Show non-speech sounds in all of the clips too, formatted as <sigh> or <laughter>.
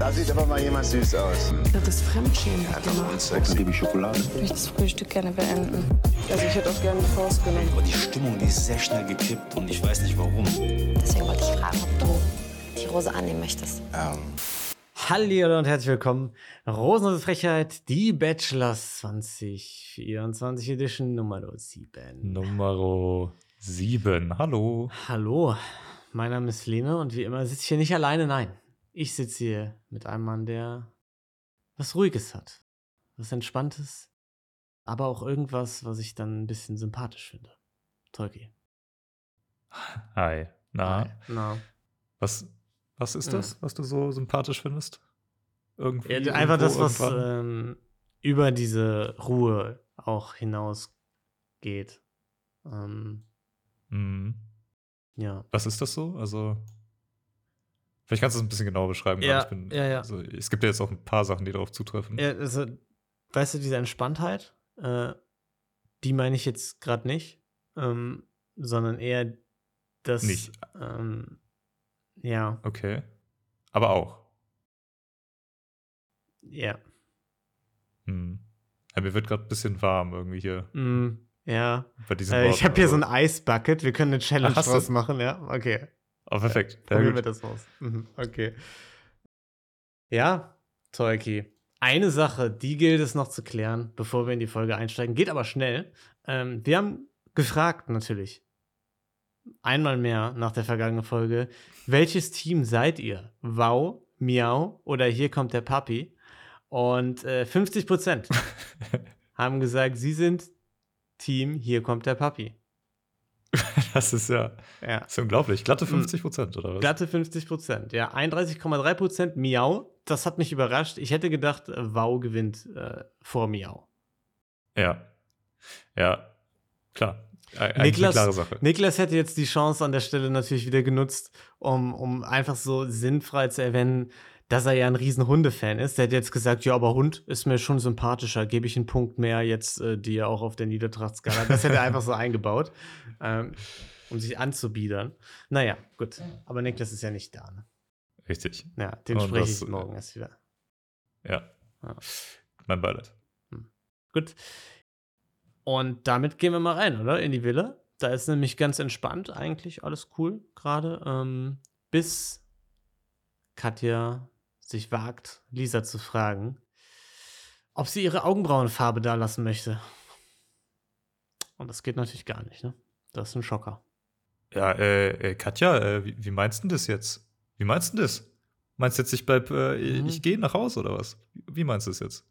Da sieht aber mal jemand süß aus. Das ist Fremdschämen. Einfach ein Sex. Gebe ich Schokolade. Ich möchte das Frühstück gerne beenden. Also ich hätte auch gerne eine Faust genommen. Aber die Stimmung, die ist sehr schnell gekippt und ich weiß nicht warum. Deswegen wollte ich fragen, ob du die Rose annehmen möchtest. Ähm, Hallo und herzlich willkommen. Rosenlose Frechheit, die Bachelors 2024 Edition Nummer 7. Nummer 7. Hallo. Hallo, mein Name ist Lene und wie immer sitze ich hier nicht alleine, nein. Ich sitze hier mit einem Mann, der was Ruhiges hat, was Entspanntes, aber auch irgendwas, was ich dann ein bisschen sympathisch finde. Tolki. Hi. Na, Na. was, was ist Ja. das, was du so sympathisch findest? Irgendwie. Ja, einfach das, was ähm, über diese Ruhe auch hinausgeht. Ähm, Mhm. ja. Was ist das so? Also. Vielleicht kannst du es ein bisschen genauer beschreiben. Ja, bin, ja, ja. Also, es gibt ja jetzt auch ein paar Sachen, die darauf zutreffen. Ja, also, weißt du, diese Entspanntheit, äh, die meine ich jetzt gerade nicht, ähm, sondern eher das. Nicht. Ähm, ja, Okay. Aber auch. ja. Hm. Ja, mir wird gerade ein bisschen warm irgendwie hier Mm, ja. bei Äh, ich habe hier so also- ein Eisbucket. Wir können eine Challenge Ach, du? draus machen, ja? Okay. Oh, perfekt. Ja, Probieren wir das aus. Mhm, okay. Ja, Tolki. Eine Sache, die gilt es noch zu klären, bevor wir in die Folge einsteigen. Geht aber schnell. Ähm, wir haben gefragt, natürlich. Einmal mehr nach der vergangenen Folge. Welches Team seid ihr? Wow, Miau oder hier kommt der Papi? Und äh, 50 Prozent <laughs> haben gesagt, sie sind Team, hier kommt der Papi. <laughs> Das ist ja Ja. ist unglaublich. Glatte Hm. 50 Prozent, oder was? Glatte 50 Prozent, ja. 31,3 Prozent Miau. Das hat mich überrascht. Ich hätte gedacht, äh, Wow gewinnt äh, vor Miau. Ja. Ja. Klar. Eigentlich Niklas- eine klare Sache. Niklas hätte jetzt die Chance an der Stelle natürlich wieder genutzt, um, um einfach so sinnfrei zu erwähnen, dass er ja ein riesen Hundefan ist. Der hätte jetzt gesagt, ja, aber Hund ist mir schon sympathischer, gebe ich einen Punkt mehr jetzt äh, dir auch auf der Niedertrachtskala. Das hätte er einfach so eingebaut, ähm, um sich anzubiedern. Naja, gut. Aber Niklas ist ja nicht da. Ne? Richtig. Ja, den Und spreche das, ich morgen erst wieder. Ja. Ja. Mein Beileid. Gut. Und damit gehen wir mal rein, oder? In die Villa. Da ist nämlich ganz entspannt eigentlich, alles cool gerade. Ähm, bis Katja sich wagt, Lisa zu fragen, ob sie ihre Augenbrauenfarbe da lassen möchte. Und das geht natürlich gar nicht, ne? Das ist ein Schocker. Ja, äh, äh Katja, äh, wie, wie meinst du das jetzt? Wie meinst du das? Meinst du jetzt, ich bleib, äh, Mhm. ich gehe nach Hause oder was? Wie meinst du das jetzt?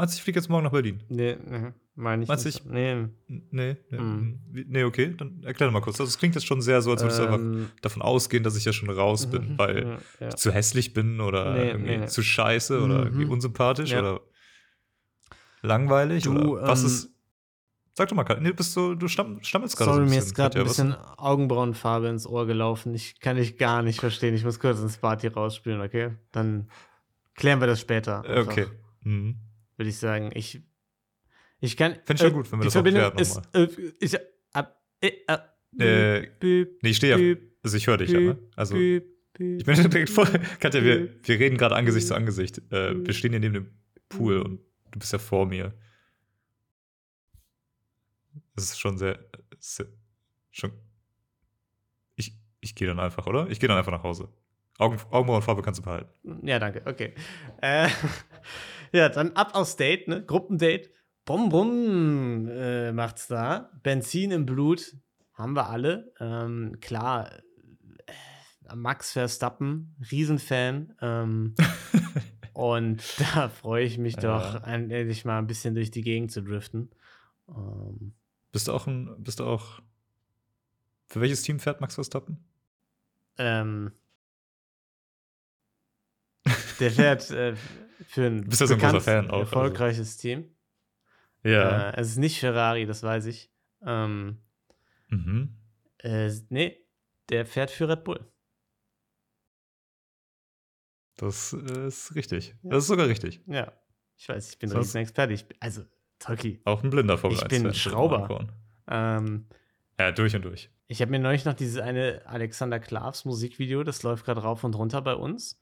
Meinst du, ich fliege jetzt morgen nach Berlin? Nee, nee meine ich Meinst du, nicht. ich- Nee. Nee, nee, Mhm. wie- nee, okay, dann erklär doch mal kurz. Also, es klingt jetzt schon sehr so, als würdest du einfach Ähm, davon ausgehen, dass ich ja schon raus bin, mhm, weil ja, ja. ich zu hässlich bin oder Nee, irgendwie nee. zu scheiße oder irgendwie Mhm. unsympathisch Ja. oder langweilig Du, oder was ähm, ist. Sag doch mal, nee, du bist so, du stamm, stammelst gerade so Sorry, mir ist gerade ein was- bisschen Augenbrauenfarbe ins Ohr gelaufen. Ich kann dich gar nicht verstehen. Ich muss kurz ins hier rausspielen, okay? Dann klären wir das später. Äh, Okay. Mhm. Würde ich sagen. Ich, ich kann. Fänd ich schon gut, wenn wir das auch Verbindung klären ist. Äh, ich, ab, äh, ab, Äh, büb, Nee, ich stehe ja. Also ich höre dich ja, ne? Also ich bin direkt voll. Katja, wir, wir reden gerade Angesicht zu Angesicht. Äh, wir stehen hier neben dem Pool und du bist ja vor mir. Das ist schon sehr. sehr schon. Ich, ich gehe dann einfach, oder? Ich gehe dann einfach nach Hause. Augen, Augenbrauenfarbe kannst du behalten. Ja, danke. Okay. Äh, ja, dann ab aufs Date, ne? Gruppendate. Brumm, brumm äh, macht's da. Benzin im Blut haben wir alle. Ähm, klar, äh, Max Verstappen, Riesenfan. Ähm, <laughs> und da freue ich mich doch, endlich mal ein bisschen durch die Gegend zu driften. Ähm, Bist du auch ein. Bist du auch. Für welches Team fährt Max Verstappen? ähm, der fährt äh, für ein, bist ja ein großer Fan auch, also. erfolgreiches Team. Äh, es ist nicht Ferrari, das weiß ich. Ähm, mhm. äh, nee, der fährt für Red Bull. Das äh, ist richtig. Ja. Das ist sogar richtig. Ja, ich weiß, ich bin Sonst- Riesenexperte. Ich, bin- also, Tolki. Auch ein blinder Formel Ich 1 bin Fan, Schrauber. Ähm, Ja, durch und durch. ich habe mir neulich noch dieses eine Alexander Klavs Musikvideo, das läuft gerade rauf und runter bei uns.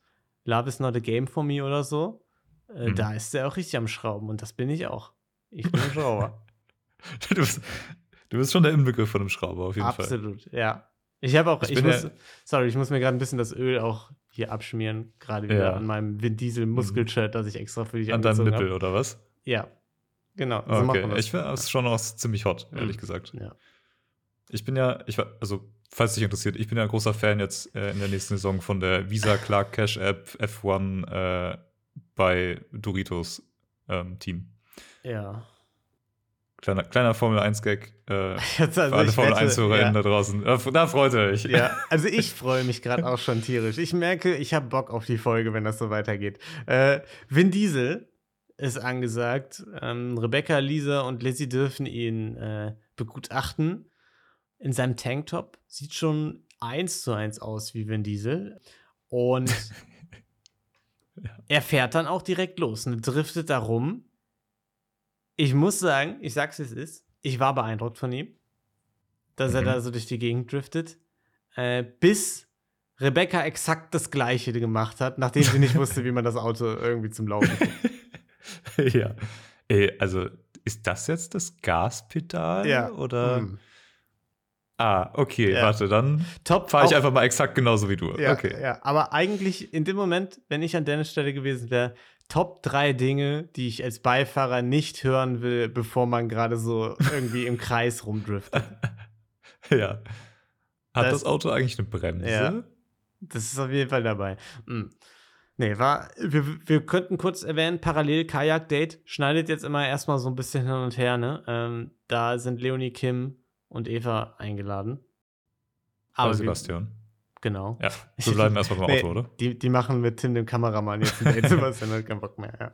Love is not a game for me oder so, äh, Mhm. da ist er auch richtig am Schrauben und das bin ich auch. Ich bin ein Schrauber. <laughs> Du bist, du bist schon der Inbegriff von einem Schrauber, auf jeden Fall. Absolut, ja. Ich habe auch, Ich ich, muss, sorry, ich muss mir gerade ein bisschen das Öl auch hier abschmieren, gerade wieder Ja. an meinem Vin Diesel Muskelshirt, das ich extra für dich An deinem Nippel, habe. oder was? Ja, genau. So okay, machen wir das. ich finde es schon auch ziemlich hot, ehrlich Mhm. gesagt. Ja. Ich bin ja, ich also, falls dich interessiert, ich bin ja ein großer Fan jetzt äh, in der nächsten Saison von der Visa Clark Cash App F1 äh, bei Doritos ähm, Team. ja. Kleiner, kleiner Formel 1 Gag äh, <laughs> Jetzt, also für alle Formel wette, 1 HörerInnen ja. da draußen. Da freut ihr euch. Ja, <laughs> also ich freue mich gerade auch schon tierisch. Ich merke, ich habe Bock auf die Folge, wenn das so weitergeht. Äh, Vin Diesel ist angesagt. Ähm, Rebecca, Lisa und Lizzie dürfen ihn äh, begutachten. In seinem Tanktop sieht schon eins zu eins aus wie Vin Diesel. Und <laughs> er fährt dann auch direkt los und driftet da rum. Ich muss sagen, ich sag's wie es ist, ich war beeindruckt von ihm, dass er Mhm. da so durch die Gegend driftet, äh, bis Rebecca exakt das Gleiche gemacht hat, nachdem sie nicht wusste, wie man das Auto irgendwie zum Laufen kriegt. <laughs> ja. Ey, also, ist das jetzt das Gaspedal? Ja. Oder? Mm. Ah, okay, Ja. warte, dann Top fahre ich einfach mal exakt genauso wie du. Ja, okay. ja, aber eigentlich in dem Moment, wenn ich an Dennis Stelle gewesen wäre, Top drei Dinge, die ich als Beifahrer nicht hören will, bevor man gerade so irgendwie im Kreis rumdriftet. <laughs> Ja. Hat Das- das, Auto eigentlich eine Bremse? Ja. Das ist auf jeden Fall dabei. Mm. Nee, war, wir, wir könnten kurz erwähnen, parallel Kajak-Date schneidet jetzt immer erstmal so ein bisschen hin und her, ne? Ähm, da sind Leonie, Kim und Eva eingeladen. Aber wir- Sebastian. Genau. Ja, wir bleiben erstmal beim <laughs> Nee, Auto, oder? Die, die machen mit Tim, dem Kameramann, jetzt ein Date. <laughs> Sebastian hat keinen Bock mehr, ja.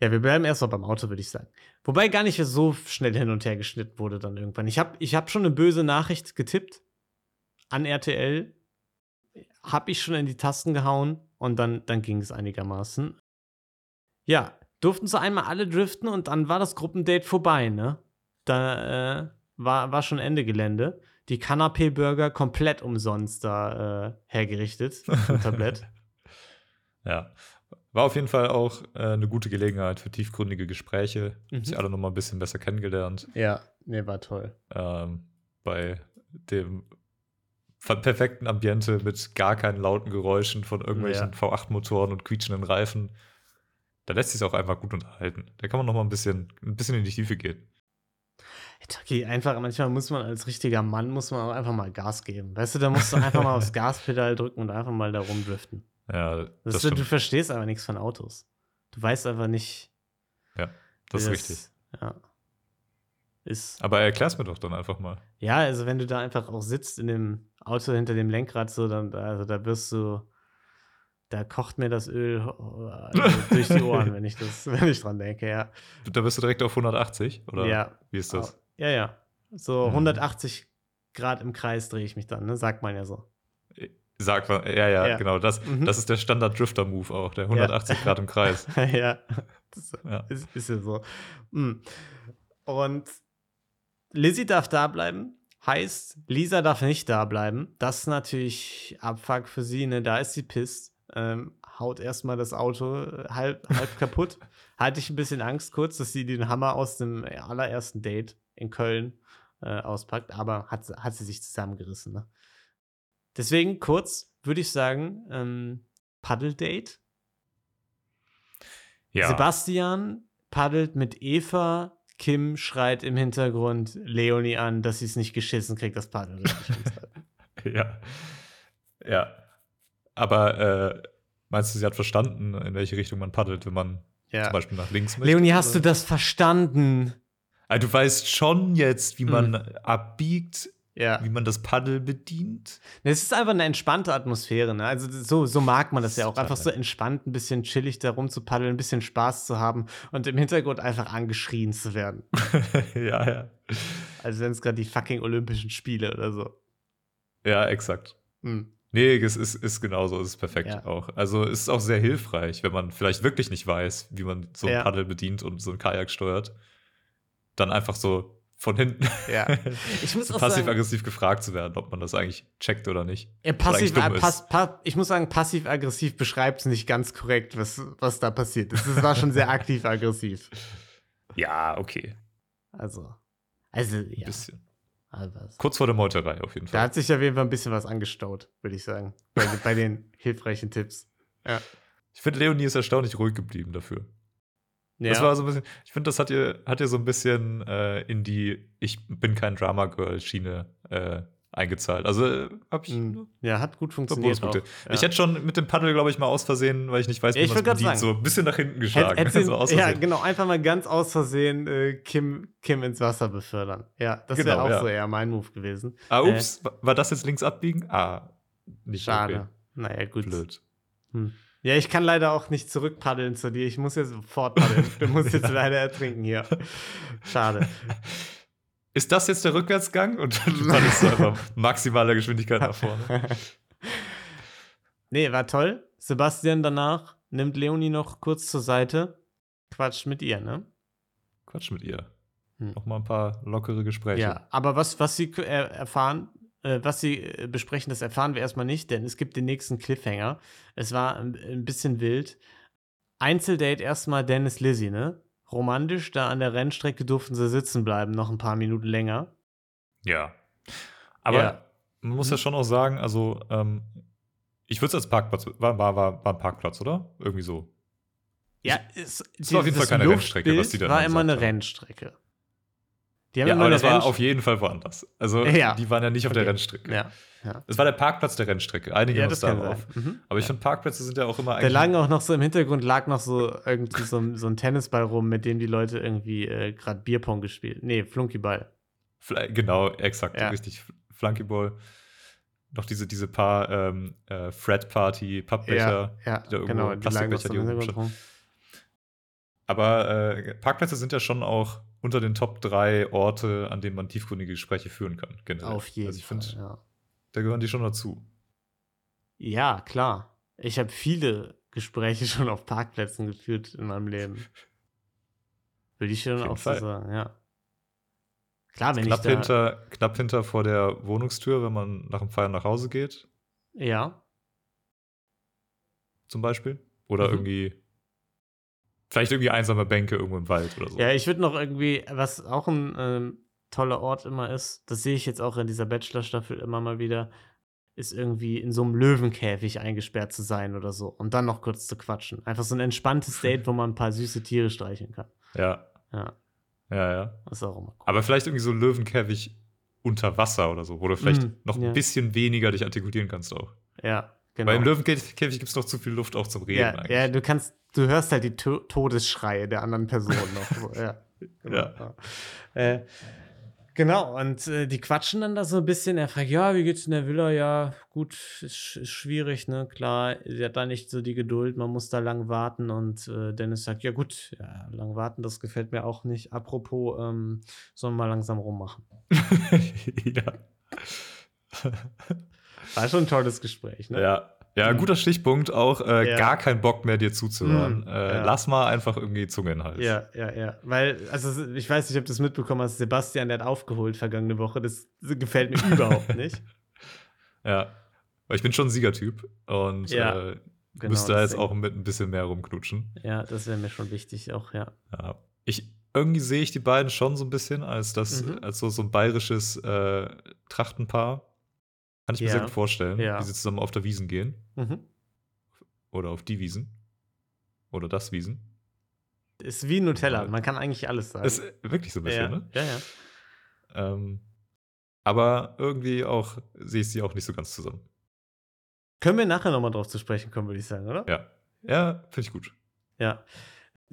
Ja, wir bleiben erstmal beim Auto, würde ich sagen. Wobei gar nicht so schnell hin und her geschnitten wurde dann irgendwann. Ich habe ich hab schon eine böse Nachricht getippt an RTL. Habe ich schon in die Tasten gehauen und dann, dann ging es einigermaßen. Ja, durften so einmal alle driften und dann war das Gruppendate vorbei, ne? Da äh, war, war schon Ende Gelände. Die Canapé-Burger komplett umsonst da äh, hergerichtet <laughs> Tablett. Ja. War auf jeden Fall auch äh, eine gute Gelegenheit für tiefgründige Gespräche. Mhm. Haben sich alle nochmal ein bisschen besser kennengelernt. Ja, nee, war toll. Ähm, bei dem perfekten Ambiente mit gar keinen lauten Geräuschen von irgendwelchen Ja. V8-Motoren und quietschenden Reifen. Da lässt sich auch einfach gut unterhalten. Da kann man noch mal ein bisschen, ein bisschen in die Tiefe gehen. Okay, einfach, manchmal muss man als richtiger Mann, muss man auch einfach mal Gas geben. Weißt du, da musst du einfach mal aufs <laughs> Gaspedal drücken und einfach mal da rumdriften. Ja, Das das, du verstehst aber nichts von Autos. Du weißt einfach nicht. Ja, das ist richtig. Ja. Ist. Aber erklär's mir doch dann einfach mal. Ja, also wenn du da einfach auch sitzt in dem Auto hinter dem Lenkrad, so, dann, also da wirst du, da kocht mir das Öl also durch die Ohren, <laughs> wenn ich das, wenn ich dran denke, ja. Da bist du direkt auf 180? Oder ja. wie ist das? Ja, ja. So Mhm. 180 Grad im Kreis drehe ich mich dann, ne? Sagt man ja so. Sag mal, ja, ja, Ja. genau. Das, Mhm. das ist der Standard-Drifter-Move auch, der 180 Grad im Kreis. <laughs> ja. Das Ja. ist, ist ja so. Mm. Und Lizzie darf da bleiben. Heißt, Lisa darf nicht da bleiben. Das ist natürlich Abfuck für sie, ne? Da ist sie pisst. Ähm, haut erstmal das Auto äh, halb, halb <laughs> kaputt. Hatte ich ein bisschen Angst kurz, dass sie den Hammer aus dem allerersten Date in Köln äh, auspackt, aber hat, sie- hat sie sich zusammengerissen, ne? Deswegen kurz würde ich sagen, ähm, Paddle-Date. Ja. Sebastian paddelt mit Eva. Kim schreit im Hintergrund Leonie an, dass sie es nicht geschissen kriegt, das umzuhalten. <laughs> Ja. Ja. Aber äh, meinst du, sie hat verstanden, in welche Richtung man paddelt, wenn man Ja. zum Beispiel nach links möchte? Leonie, hast du oder? das verstanden? Ah, du weißt schon jetzt, wie man Mhm. abbiegt, Ja. wie man das Paddel bedient. Es ist einfach eine entspannte Atmosphäre, ne? Also so, so mag man das ja auch. Einfach so entspannt, ein bisschen chillig da rumzupaddeln, ein bisschen Spaß zu haben und im Hintergrund einfach angeschrien zu werden. <laughs> ja, ja. Als wenn es gerade die fucking Olympischen Spiele oder so. Ja, exakt. Hm. Nee, es ist, ist genauso, es ist perfekt Ja. auch. Also es ist auch sehr hilfreich, wenn man vielleicht wirklich nicht weiß, wie man so ein Ja. Paddel bedient und so ein Kajak steuert. Dann einfach so von hinten Ja. <laughs> Ich muss so passiv-aggressiv gefragt zu werden, ob man das eigentlich checkt oder nicht. ja, Oder passiv, dumm äh, pass, pa ich muss sagen, passiv-aggressiv beschreibt es nicht ganz korrekt, was, was da passiert ist. Es war schon sehr <laughs> aktiv-aggressiv. Ja, okay. Also, also, Ein ja. bisschen. Also. Kurz vor der Meuterei auf jeden Da Fall. hat sich auf jeden Fall ein bisschen was angestaut, würde ich sagen. Bei, <laughs> bei den hilfreichen Tipps. Ich finde, Leonie ist erstaunlich ruhig geblieben dafür. Ja. Das war so ein bisschen, ich finde, das hat ihr, hat ihr so ein bisschen äh, in die Ich bin kein Drama-Girl-Schiene äh, eingezahlt. Also äh, hab ich. Mm, ja, hat gut funktioniert. Ja. Ich hätte schon mit dem Paddel, glaube ich, mal aus Versehen, weil ich nicht weiß, Ja, wie ich man es bedient, so ein bisschen nach hinten Hätt- geschlagen. hätte- <laughs> so aus ja, genau, einfach mal ganz aus Versehen äh, Kim, Kim ins Wasser befördern. Ja, das wäre Genau, auch ja. so eher mein Move gewesen. Ah, ups, wa- war das jetzt links abbiegen? Ah, nicht Schade. okay. Naja, gut. Blöd. Hm. Ja, ich kann leider auch nicht zurückpaddeln zu dir. Ich muss jetzt sofort paddeln. Du musst jetzt <laughs> leider ertrinken hier. Schade. <laughs> Ist das jetzt der Rückwärtsgang? Und paddelst <laughs> so einfach maximaler Geschwindigkeit nach vorne. nee, war toll. Sebastian danach nimmt Leonie noch kurz zur Seite, quatscht mit ihr, ne? Quatsch mit ihr. Hm. Noch mal ein paar lockere Gespräche. Ja, aber was, was sie äh, erfahren, äh, was sie äh, besprechen, das erfahren wir erstmal nicht, denn es gibt den nächsten Cliffhanger. Es war ein, ein bisschen wild. Einzeldate erstmal Dennis Lizzy, ne? Romantisch, da an der Rennstrecke durften sie sitzen bleiben, noch ein paar Minuten länger. Ja. Aber Ja. man muss ja schon auch sagen, also ähm, ich würde es als Parkplatz, war, war, war, war ein Parkplatz, oder? Irgendwie so. Ja, es, es war auf jeden Fall keine Rennstrecke, was die da war immer eine haben. Rennstrecke. Die haben Ja, aber das war auf jeden Fall woanders. Also <laughs> Ja. die waren ja nicht auf der Okay. Rennstrecke. Ja, ja. Es war der Parkplatz der Rennstrecke. Einige ja das darauf. Mhm. Aber ich ja. finde, Parkplätze sind ja auch immer Da eigentlich. lagen auch noch so im Hintergrund lag noch so irgendwie so, ein- so ein Tennisball rum, mit dem die Leute irgendwie äh, gerade Bierpong gespielt. Nee, Flunkyball. Fl- Genau, exakt, Ja. richtig. Flunkyball. Noch diese, diese paar ähm, äh, Fred-Party, Pappbecher. ja, die da irgendwo- genau, die Plastikbecher, so die im irgendwo Hintergrund rum. Aber äh, Parkplätze sind ja schon auch unter den Top 3 Orte, an denen man tiefgründige Gespräche führen kann. Generell. Auf jeden also ich Fall. finde, ja. da gehören die schon dazu. ja, klar. Ich habe viele Gespräche <laughs> schon auf Parkplätzen geführt in meinem Leben. Würde ich schon auch so sagen, ja. Klar, wenn Knapp ich da. hinter, knapp hinter vor der Wohnungstür, wenn man nach dem Feiern nach Hause geht, Ja, zum Beispiel. Oder Mhm. irgendwie. Vielleicht irgendwie einsame Bänke irgendwo im Wald oder so. Ja, ich würde noch irgendwie, was auch ein ähm, toller Ort immer ist, das sehe ich jetzt auch in dieser Bachelor-Staffel immer mal wieder, ist irgendwie in so einem Löwenkäfig eingesperrt zu sein oder so und dann noch kurz zu quatschen. Einfach so ein entspanntes <laughs> Date, wo man ein paar süße Tiere streicheln kann. ja. Ja, Ja, ja. das ist auch immer cool. Aber vielleicht irgendwie so ein Löwenkäfig unter Wasser oder so, wo du vielleicht Mhm, noch ja. ein bisschen weniger dich artikulieren kannst auch. Ja, genau. Weil im Löwenkäfig gibt es noch zu viel Luft auch zum Reden ja, eigentlich. ja, du kannst, du hörst halt die to Todesschreie der anderen Person noch. So, ja. <laughs> Genau, Ja. Äh, genau, und äh, die quatschen dann da so ein bisschen. Er fragt, ja, wie geht's in der Villa? Ja, gut, ist, ist schwierig, ne? Klar, sie hat da nicht so die Geduld, man muss da lang warten. Und äh, Dennis sagt, ja gut, ja, lang warten, das gefällt mir auch nicht. Apropos, ähm, sollen wir mal langsam rummachen. <laughs> ja. War schon ein tolles Gespräch, ne? Ja. Ja, ein guter Stichpunkt auch, äh, Ja. gar kein Bock mehr dir zuzuhören. Mm, äh, ja. Lass mal einfach irgendwie Zunge in den Hals. Ja, ja, ja. Weil, also ich weiß nicht, ob du es mitbekommen hast, Sebastian, der hat aufgeholt vergangene Woche. Das gefällt mir <laughs> überhaupt nicht. Ja. Weil ich bin schon ein Siegertyp und Ja, äh, genau, müsste da jetzt auch mit ein bisschen mehr rumknutschen. Ja, das wäre mir schon wichtig, auch, ja. Ja. Ich, irgendwie sehe ich die beiden schon so ein bisschen als das, Mhm. als so, so ein bayerisches äh, Trachtenpaar. Kann ich mir Ja. sehr gut vorstellen, Ja. wie sie zusammen auf der Wiesen gehen. Mhm. Oder auf die Wiesen. Oder das Wiesen. Ist wie Nutella, man kann eigentlich alles sagen. Ist wirklich so ein bisschen, ja, ne? ja, ja. Ähm, aber irgendwie auch sehe ich sie auch nicht so ganz zusammen. Können wir nachher nochmal drauf zu sprechen kommen, würde ich sagen, oder? Ja. Ja, finde ich gut. Ja.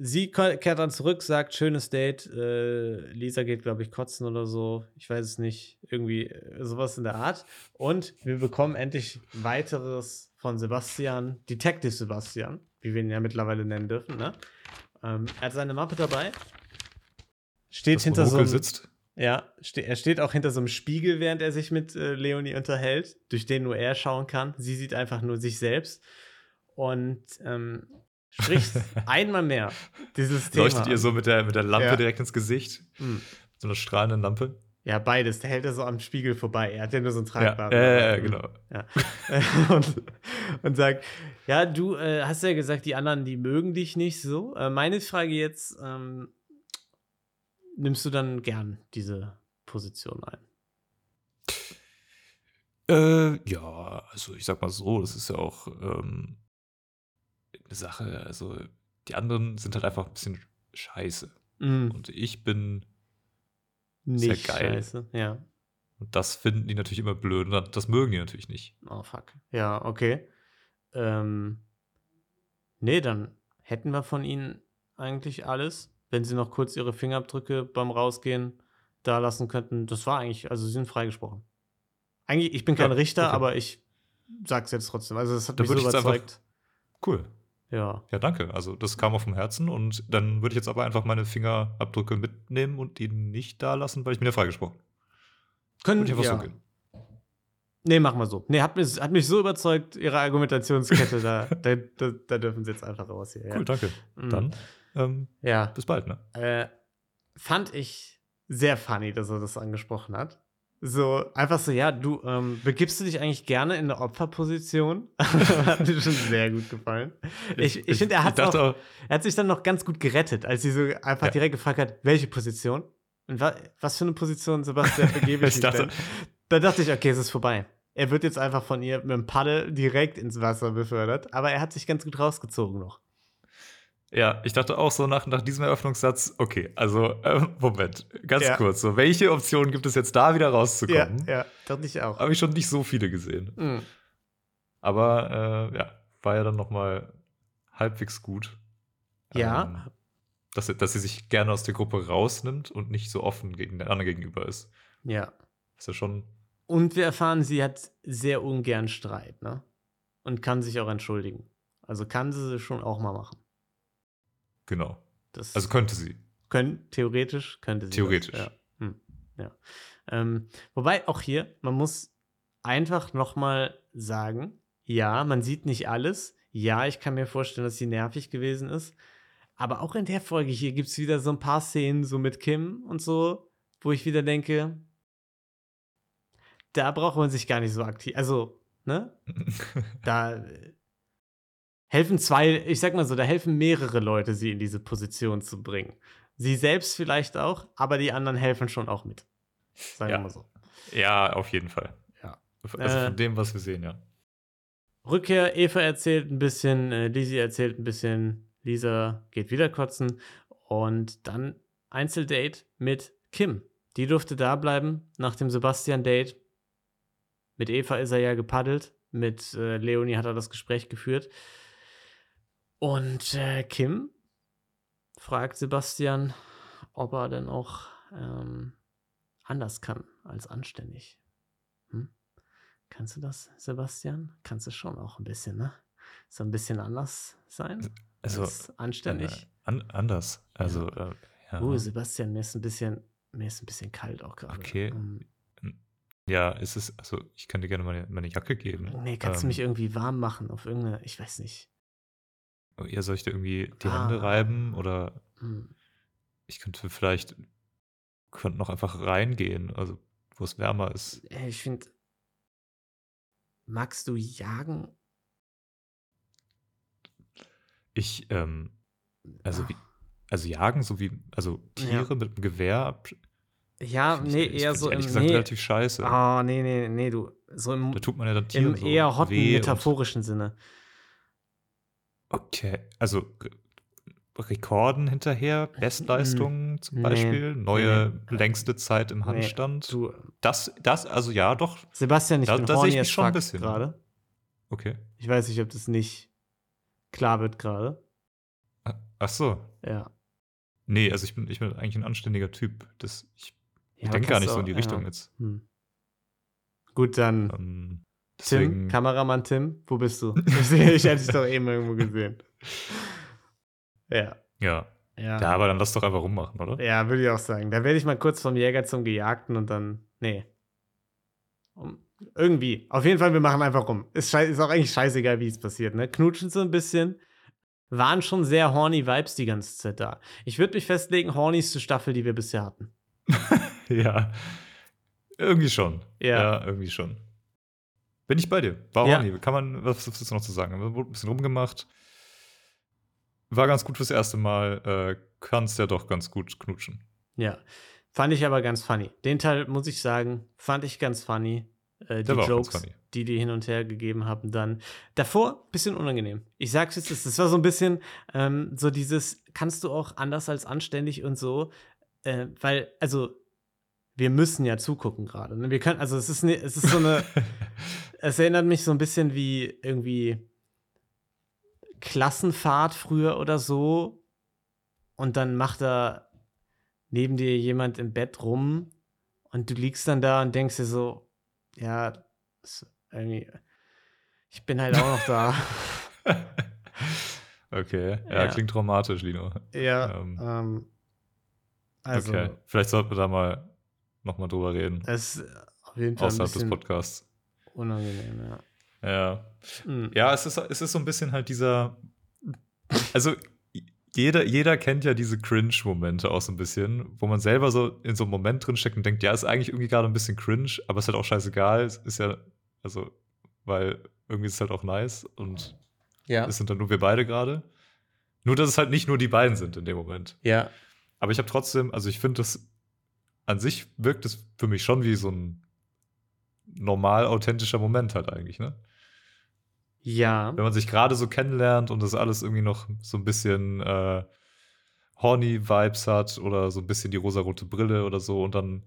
Sie kehrt dann zurück, sagt, schönes Date. Äh, Lisa geht, glaube ich, kotzen oder so. Ich weiß es nicht. Irgendwie äh, sowas in der Art. Und wir bekommen endlich weiteres von Sebastian, Detective Sebastian, wie wir ihn ja mittlerweile nennen dürfen. Ne? Ähm, er hat seine Mappe dabei. Steht Das hinter so einem, sitzt. Ja, ste er steht auch hinter so einem Spiegel, während er sich mit äh, Leonie unterhält, durch den nur er schauen kann. Sie sieht einfach nur sich selbst und ähm, spricht einmal mehr dieses Thema. Leuchtet ihr so mit der, mit der Lampe Ja. direkt ins Gesicht. Mm. So einer strahlenden Lampe. Ja, beides. Der hält er so am Spiegel vorbei. Er hat ja nur so einen Ja, tragbaren. äh, äh, genau. Ja. <laughs> und, und sagt, ja, du äh, hast ja gesagt, die anderen, die mögen dich nicht so. Äh, meine Frage jetzt, ähm, nimmst du dann gern diese Position ein? Äh, ja, also ich sag mal so, das ist ja auch ähm, eine Sache. Also die anderen sind halt einfach ein bisschen scheiße. Mhm. Und ich bin, Nicht geil. scheiße. Ja. und das finden die natürlich immer blöd und das- mögen die natürlich nicht. Oh, fuck. Ja, okay. Ähm, nee, dann hätten wir von ihnen eigentlich alles. Wenn sie noch kurz ihre Fingerabdrücke beim Rausgehen da lassen könnten. Das war eigentlich, also sie sind freigesprochen. Eigentlich, ich bin kein Ja, Richter, okay. aber ich sag's jetzt trotzdem. Also das hat Dann mich so jetzt einfach- überzeugt. Cool. Ja. Ja, danke. Also das kam auch vom Herzen und dann würde ich jetzt aber einfach meine Fingerabdrücke mitnehmen und die nicht da lassen, weil ich bin ja freigesprochen. Können einfach ja. so gehen. Nee, machen wir so. Nee, hat mich, hat mich so überzeugt, ihre Argumentationskette, da, <laughs> da, da, da dürfen sie jetzt einfach raus hier. Ja. Cool, danke. Mhm. Dann ähm, Ja. bis bald, ne? äh, fand ich sehr funny, dass er das angesprochen hat. So, einfach so, ja, du, ähm, begibst du dich eigentlich gerne in eine Opferposition? <laughs> hat mir schon sehr gut gefallen. Ich, ich, finde, er, hat dachte auch, er hat sich dann noch ganz gut gerettet, als sie so einfach Ja. direkt gefragt hat, welche Position? Und wa was für eine Position, Sebastian, begebe ich <laughs> Ich dachte- denn? Da dachte ich, okay, es ist vorbei. Er wird jetzt einfach von ihr mit dem Paddel direkt ins Wasser befördert, aber er hat sich ganz gut rausgezogen noch. Ja, ich dachte auch so nach, nach diesem Eröffnungssatz, okay, also ähm, Moment, ganz Ja. kurz, so welche Optionen gibt es jetzt da wieder Ja, rauszukommen? ja, dachte ich auch. Habe ich schon nicht so viele gesehen. Mhm. Aber äh, ja, war ja dann noch mal halbwegs gut. Ja, Ähm, dass, sie- dass sie sich gerne aus der Gruppe rausnimmt und nicht so offen gegen den anderen gegenüber ist. ja. Ist ja schon. Und wir erfahren, sie hat sehr ungern Streit, ne? Und kann sich auch entschuldigen. Also kann sie es schon auch mal machen. Genau. Das Also könnte sie. können, theoretisch könnte sie. Theoretisch. Das, ja. Hm, ja. Ähm, wobei auch hier, man muss einfach nochmal sagen, ja, man sieht nicht alles. Ja, ich kann mir vorstellen, dass sie nervig gewesen ist. Aber auch in der Folge hier gibt es wieder so ein paar Szenen, so mit Kim und so, wo ich wieder denke, da braucht man sich gar nicht so aktiv. Also, ne? <laughs> Da helfen zwei, ich sag mal so, da helfen mehrere Leute, sie in diese Position zu bringen. Sie selbst vielleicht auch, aber die anderen helfen schon auch mit. Sagen Ja. wir mal so. ja, auf jeden Fall. Ja. Also Äh, von dem, was wir sehen, ja. Rückkehr, Eva erzählt ein bisschen, äh, Lizzie erzählt ein bisschen, Lisa geht wieder kotzen und dann Einzeldate mit Kim. Die durfte da bleiben nach dem Sebastian-Date. Mit Eva ist er ja gepaddelt, mit äh, Leonie hat er das Gespräch geführt. Und äh, Kim fragt Sebastian, ob er denn auch ähm, anders kann als anständig. Hm? Kannst du das, Sebastian? Kannst du schon auch ein bisschen, ne? So ein bisschen anders sein Also als anständig. äh, an, anders. Also, äh, ja. Uh, Sebastian, mir ist ein bisschen, mir ist ein bisschen kalt auch gerade. Okay. Ähm, ja, ist es, also ich kann dir gerne meine, meine Jacke geben. nee, kannst du Ähm, mich irgendwie warm machen auf irgendeine, ich weiß nicht. Ja, soll ich dir irgendwie die Ah. Hände reiben oder Hm. ich könnte vielleicht könnte noch einfach reingehen, also wo es wärmer ist. Ey, Ich finde, magst du jagen? Ich, ähm, also Ah. wie, also jagen, so wie, also Ja. Tiere mit einem Gewehr. Ja, find ich- nee, ich eher find's so im, ehrlich gesagt nee, relativ scheiße. Ah, nee, nee, nee, du, so im, Da tut man ja dann Tieren im so eher hotten, metaphorischen Sinne. Okay, also Re- Rekorden hinterher, Bestleistungen zum nee, Beispiel, neue nee. längste Zeit im Handstand. Du, Das, das, also ja, doch, Sebastian, ich Da- bin da sehe ich mich schon ein bisschen. gerade. okay. Ich weiß nicht, ob das nicht klar wird gerade. Ach so. Ja. Nee, also ich bin, ich bin eigentlich ein anständiger Typ. Das, ich Ja, ich denke gar nicht so in die Richtung ja. jetzt. Hm. Gut, dann Ähm, Tim, deswegen, Kameramann Tim, wo bist du? Ich, hätte dich doch eben irgendwo gesehen. <laughs> Ja. ja. Ja, ja, aber dann lass doch einfach rummachen, oder? ja würde ich auch sagen. Da werde ich mal kurz vom Jäger zum Gejagten und dann. Nee. Um, irgendwie. Auf jeden Fall, wir machen einfach rum. Ist, ist auch eigentlich scheißegal, wie es passiert, ne? Knutschen so ein bisschen. Waren schon sehr horny Vibes die ganze Zeit da. Ich würde mich festlegen, hornyste Staffel, die wir bisher hatten. <laughs> ja. Irgendwie schon. Ja. irgendwie schon. Bin ich bei dir. War Ja. horny. Kann man, was ist noch zu sagen? Ein bisschen rumgemacht. War ganz gut fürs erste Mal. Äh, kannst ja doch ganz gut knutschen. Ja. Fand ich aber ganz funny. Den Teil, muss ich sagen, fand ich ganz funny. Äh, die auch Jokes, die die hin und her gegeben haben, dann. Davor, bisschen unangenehm. Ich sag's jetzt, das war so ein bisschen ähm, so dieses, kannst du auch anders als anständig und so, äh, weil, also, wir müssen ja zugucken gerade. Ne? Wir können, also es ist, ne, es ist so eine, <laughs> es erinnert mich so ein bisschen wie irgendwie Klassenfahrt früher oder so. Und dann macht da neben dir jemand im Bett rum und du liegst dann da und denkst dir so, ja, irgendwie, ich bin halt auch noch da. <laughs> okay. Ja, Ja. klingt traumatisch, Lino. ja, Ähm, ähm, also, okay. Vielleicht sollten wir da mal nochmal drüber reden. es auf jeden Fall Außerhalb des Podcasts. Unangenehm, ja. Ja. Mhm. Ja, es ist, es ist so ein bisschen halt dieser. Also, jeder, jeder kennt ja diese Cringe-Momente auch so ein bisschen, wo man selber so in so einem Moment drinsteckt und denkt, ja, ist eigentlich irgendwie gerade ein bisschen cringe, aber ist halt auch scheißegal. Es ist ja, also, weil irgendwie ist es halt auch nice und ja. es sind dann nur wir beide gerade. Nur, dass es halt nicht nur die beiden sind in dem Moment. ja. Aber ich habe trotzdem, also ich finde das an sich wirkt es für mich schon wie so ein normal authentischer Moment halt eigentlich, ne? Ja. wenn man sich gerade so kennenlernt und das alles irgendwie noch so ein bisschen äh, horny-Vibes hat oder so ein bisschen die rosarote Brille oder so und dann,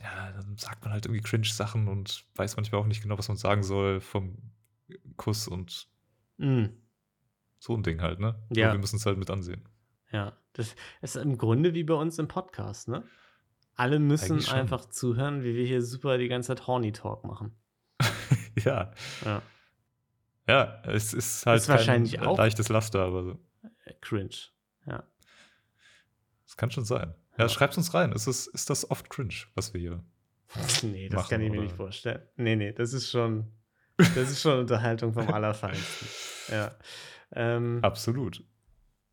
ja, dann sagt man halt irgendwie cringe-Sachen und weiß manchmal auch nicht genau, was man sagen soll vom Kuss und Mhm. so ein Ding halt, ne? Ja. wir müssen es halt mit ansehen. Ja, das ist im Grunde wie bei uns im Podcast, ne? Alle müssen einfach zuhören, wie wir hier super die ganze Zeit Horny Talk machen. <laughs> ja. Ja, Ja, es ist halt Ist wahrscheinlich auch- leichtes Laster, aber so. äh, cringe. Ja. Es kann schon sein. Ja. Ja, schreibt uns rein. Ist, es, ist das oft cringe, was wir hier. <laughs> Nee, das Machen, kann ich mir oder? nicht vorstellen. Nee, nee, das ist schon, <laughs> das ist schon Unterhaltung vom Allerfeinsten. Ja. Ähm, Absolut.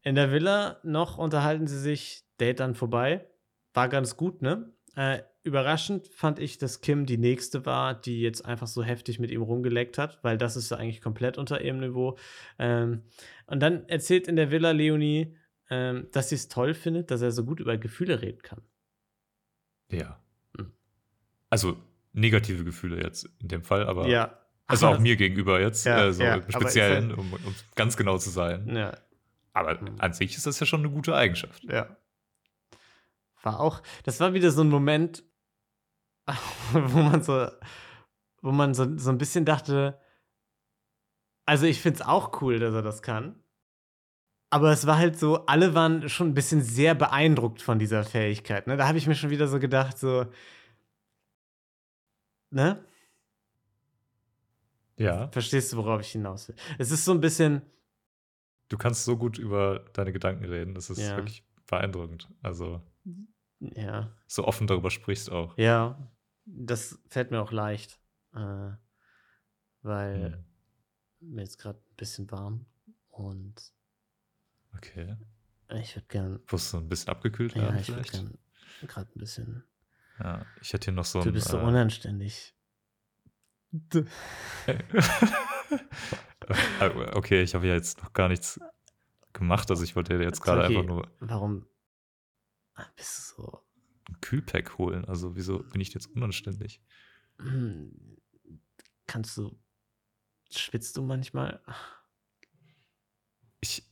in der Villa noch unterhalten sie sich, Date dann vorbei. War ganz gut, ne? Äh, überraschend fand ich, dass Kim die nächste war, die jetzt einfach so heftig mit ihm rumgeleckt hat, weil das ist ja eigentlich komplett unter ihrem Niveau. Ähm, und dann erzählt in der Villa Leonie, ähm, dass sie es toll findet, dass er so gut über Gefühle reden kann. Ja. Hm. Also negative Gefühle jetzt in dem Fall, aber ja. also auch mir gegenüber jetzt, Ja, äh, so ja, im Speziellen, halt- um, um ganz genau zu sein. Ja, Aber Hm. an sich ist das ja schon eine gute Eigenschaft. Ja. War auch, das war wieder so ein Moment, <laughs> wo man so, wo man so, so ein bisschen dachte, also ich finde es auch cool, dass er das kann. Aber es war halt so, alle waren schon ein bisschen sehr beeindruckt von dieser Fähigkeit. Ne? Da habe ich mir schon wieder so gedacht, so, ne? Ja. Verstehst du, worauf ich hinaus will? Es ist so ein bisschen, Du kannst so gut über deine Gedanken reden. Das ist Ja. wirklich beeindruckend. Also ja, so offen darüber sprichst auch. ja, das fällt mir auch leicht. Äh, weil Hm. mir ist gerade ein bisschen warm und Okay. ich würde gern, Wirst du ein bisschen abgekühlt ja, werden ich würde vielleicht? gern gerade ein bisschen. Ja, ich hätte hier noch so Du ein. bist so äh, unanständig. <laughs> Äh, okay, ich habe ja jetzt noch gar nichts gemacht. Also ich wollte jetzt gerade Okay, einfach nur Warum bist du so? ein Kühlpack holen. Also wieso bin ich jetzt unanständig? Hm, kannst du. Schwitzt du manchmal? Ich.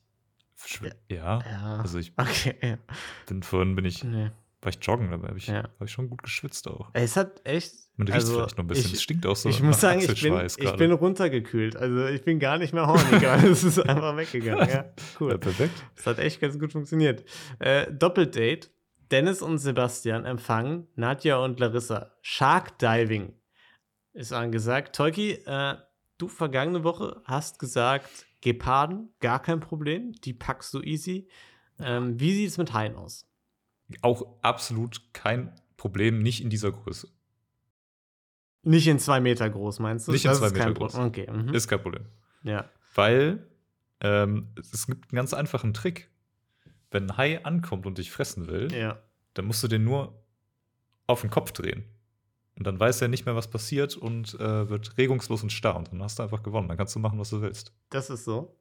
Ja. Ja. Also ich <laughs> okay, ja. bin vorhin bin ich, Nee. war ich joggen, dabei habe ich, Ja. hab ich schon gut geschwitzt auch. Es hat echt. Man riecht also, vielleicht noch ein bisschen. Ich, es stinkt auch so. ich muss sagen, ich bin, ich bin runtergekühlt. Also ich bin gar nicht mehr horny gerade. Es ist einfach weggegangen. Ja, <laughs> ja, cool. perfekt. Das hat echt ganz gut funktioniert. Äh, Doppeldate. Dennis und Sebastian empfangen Nadja und Larissa. Shark Diving ist angesagt. Tolki, äh, du vergangene Woche hast gesagt, Geparden, gar kein Problem. Die packst du easy. Ähm, wie sieht es mit Haien aus? Auch absolut kein Problem, nicht in dieser Größe. Nicht in zwei Meter groß, meinst du? Nicht in Das zwei ist kein Meter groß. Okay. Mhm. Ist kein Problem. ja. Weil ähm, es gibt einen ganz einfachen Trick. Wenn ein Hai ankommt und dich fressen will, Ja. dann musst du den nur auf den Kopf drehen. Und dann weiß er nicht mehr, was passiert und äh, wird regungslos und starr. Und dann hast du einfach gewonnen. Dann kannst du machen, was du willst. Das ist so.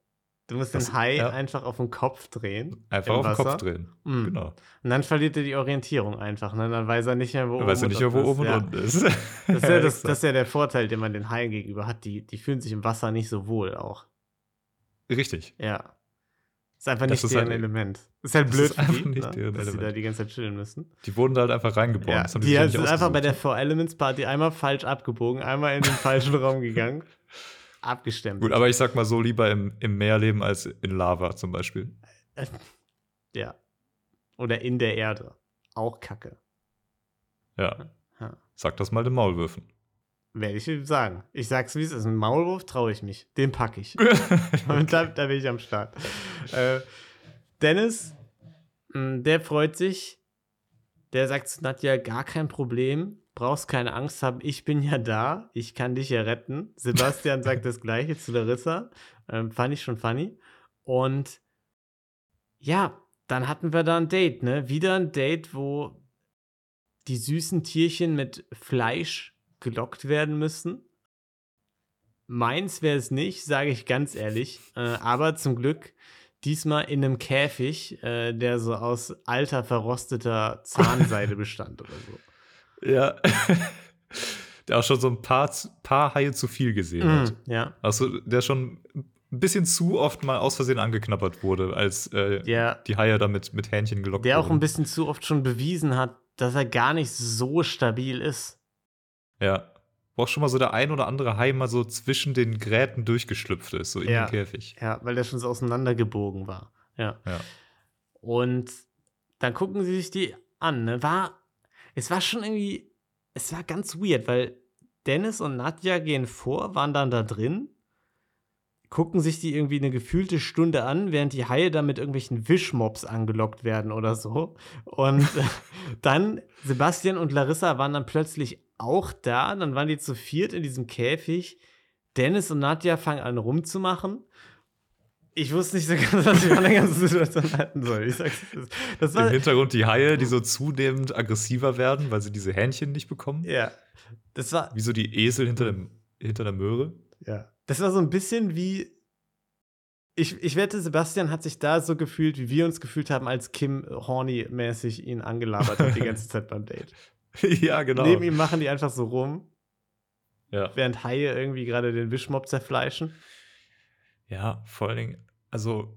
Du musst Das- den Hai ja. einfach auf den Kopf drehen. Einfach auf den Kopf drehen. Mhm. Genau. Und dann verliert er die Orientierung einfach. Ne? Dann weiß er nicht mehr, wo Dann weiß er nicht mehr, wo oben ist. und unten ist. Das ist, ja <laughs> das, das ist ja der Vorteil, den man den Haien gegenüber hat. Die, die fühlen sich im Wasser nicht so wohl auch. Richtig. Ja. Ist einfach Das nicht ist deren halt- Element. Ist halt blöd ist für die, nicht ne? dass sie da die ganze Zeit chillen müssen. Die wurden da halt einfach reingeboren. Ja, Das haben die ja sind einfach bei der. Four Elements Party einmal falsch abgebogen, einmal in den falschen <laughs> Raum gegangen. Abgestemmt. Gut, aber ich sag mal so, lieber im, im Meer leben als in Lava zum Beispiel. <laughs> Ja. Oder in der Erde. Auch Kacke. Ja. Ja. Sag das mal den Maulwürfen. Werde ich sagen. Ich sag's wie es ist. Ein Maulwurf traue ich mich. Den packe ich. <laughs> Und da, da bin ich am Start. Äh, Dennis, mh, der freut sich. Der sagt zu Nadja, gar kein Problem. Brauchst keine Angst haben. Ich bin ja da. Ich kann dich ja retten. Sebastian <laughs> sagt das Gleiche zu Larissa. Ähm, fand ich schon funny. Und ja, dann hatten wir da ein Date, ne? Wieder ein Date, wo die süßen Tierchen mit Fleisch gelockt werden müssen. Meins wäre es nicht, sage ich ganz ehrlich. Äh, aber zum Glück diesmal in einem Käfig, äh, der so aus alter, verrosteter <laughs> Zahnseide bestand oder so. Ja. <laughs> der auch schon so ein paar, paar Haie zu viel gesehen hat. Mm, ja, Also der schon ein bisschen zu oft mal aus Versehen angeknabbert wurde, als äh, der, die Haie damit mit Hähnchen gelockt der auch wurden. ein bisschen zu oft schon bewiesen hat, dass er gar nicht so stabil ist. Ja. Wo auch schon mal so der ein oder andere Hai mal so zwischen den Gräten durchgeschlüpft ist, so in Ja. den Käfig. Ja, weil der schon so auseinandergebogen war. Ja. Ja. Und dann gucken sie sich die an. Ne? War, es war schon irgendwie, es war ganz weird, weil Dennis und Nadja gehen vor, waren dann da drin, gucken sich die irgendwie eine gefühlte Stunde an, während die Haie da mit irgendwelchen Wischmobs angelockt werden oder so. Und <laughs> dann Sebastian und Larissa waren dann plötzlich auch da. Dann waren die zu viert in diesem Käfig. Dennis und Nadja fangen an rumzumachen. Ich wusste nicht so ganz, was ich von der ganzen Situation halten soll. Ich sag's, das, das Im war, Hintergrund die Haie, die so zunehmend aggressiver werden, weil sie diese Hähnchen nicht bekommen. ja, das war, Wie so die Esel hinter, dem, hinter der Möhre. ja, das war so ein bisschen wie, ich, ich wette, Sebastian hat sich da so gefühlt, wie wir uns gefühlt haben, als Kim Horny-mäßig ihn angelabert hat die ganze Zeit beim Date. <laughs> ja, genau. Neben ihm machen die einfach so rum, ja. während Haie irgendwie gerade den Wischmob zerfleischen. Ja, vor allen Dingen, also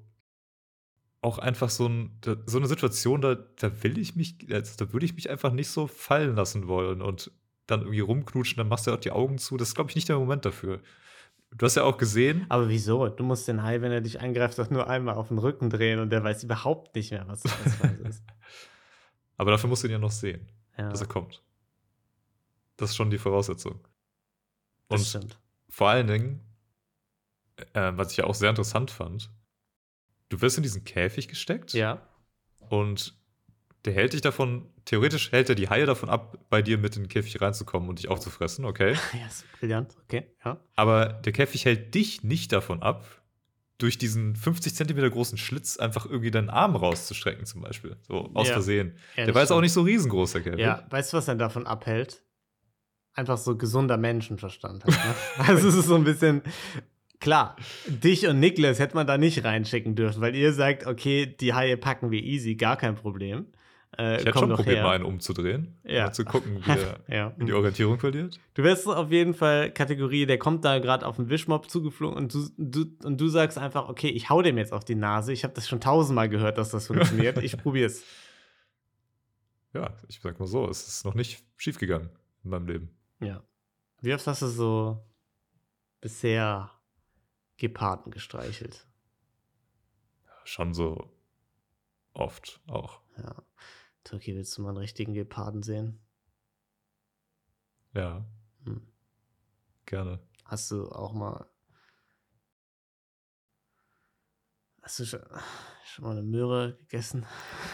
auch einfach so, ein, so eine Situation, da, da will ich mich, also da würde ich mich einfach nicht so fallen lassen wollen und dann irgendwie rumknutschen, dann machst du ja auch die Augen zu. Das ist, glaube ich, nicht der Moment dafür. Du hast ja auch gesehen, Aber wieso? Du musst den Hai, wenn er dich angreift, doch nur einmal auf den Rücken drehen und der weiß überhaupt nicht mehr, was <laughs> Phase ist. aber dafür musst du ihn ja noch sehen, Ja, dass er kommt. Das ist schon die Voraussetzung. das Und stimmt. vor allen Dingen, äh, was ich ja auch sehr interessant fand, du wirst in diesen Käfig gesteckt Ja, und der hält dich davon, theoretisch hält er die Haie davon ab, bei dir mit in den Käfig reinzukommen und dich aufzufressen, okay? <laughs> ja, ist brillant. Okay, ja. Aber der Käfig hält dich nicht davon ab, durch diesen 50 Zentimeter großen Schlitz einfach irgendwie deinen Arm rauszustrecken, zum Beispiel. So aus Ja. Versehen. Ja, der war jetzt auch nicht so riesengroß, der Käfig. Ja, weißt du, was denn davon abhält? Einfach so gesunder Menschenverstand. Halt, ne? <laughs> also es ist so ein bisschen. Klar, dich und Niklas hätte man da nicht reinschicken dürfen, weil ihr sagt, okay, die Haie packen wir easy, gar kein Problem. Äh, Ich hätte schon probiert, her. mal einen umzudrehen. Ja. Mal zu gucken, wie <laughs> er ja. die Orientierung verliert. Du wärst auf jeden Fall Kategorie, der kommt da gerade auf den Wischmob zugeflogen und du, du, und du sagst einfach, okay, ich hau dem jetzt auf die Nase. Ich habe das schon tausendmal gehört, dass das funktioniert. Ich <laughs> probier's. Ja, ich sag mal so, es ist noch nicht schiefgegangen in meinem Leben. Ja. Wie oft hast du so bisher Geparden gestreichelt? Schon so oft auch. Ja. Turkey, willst du mal einen richtigen Geparden sehen? Ja, Hm. gerne. Hast du auch mal. Hast du schon, schon mal eine Möhre gegessen?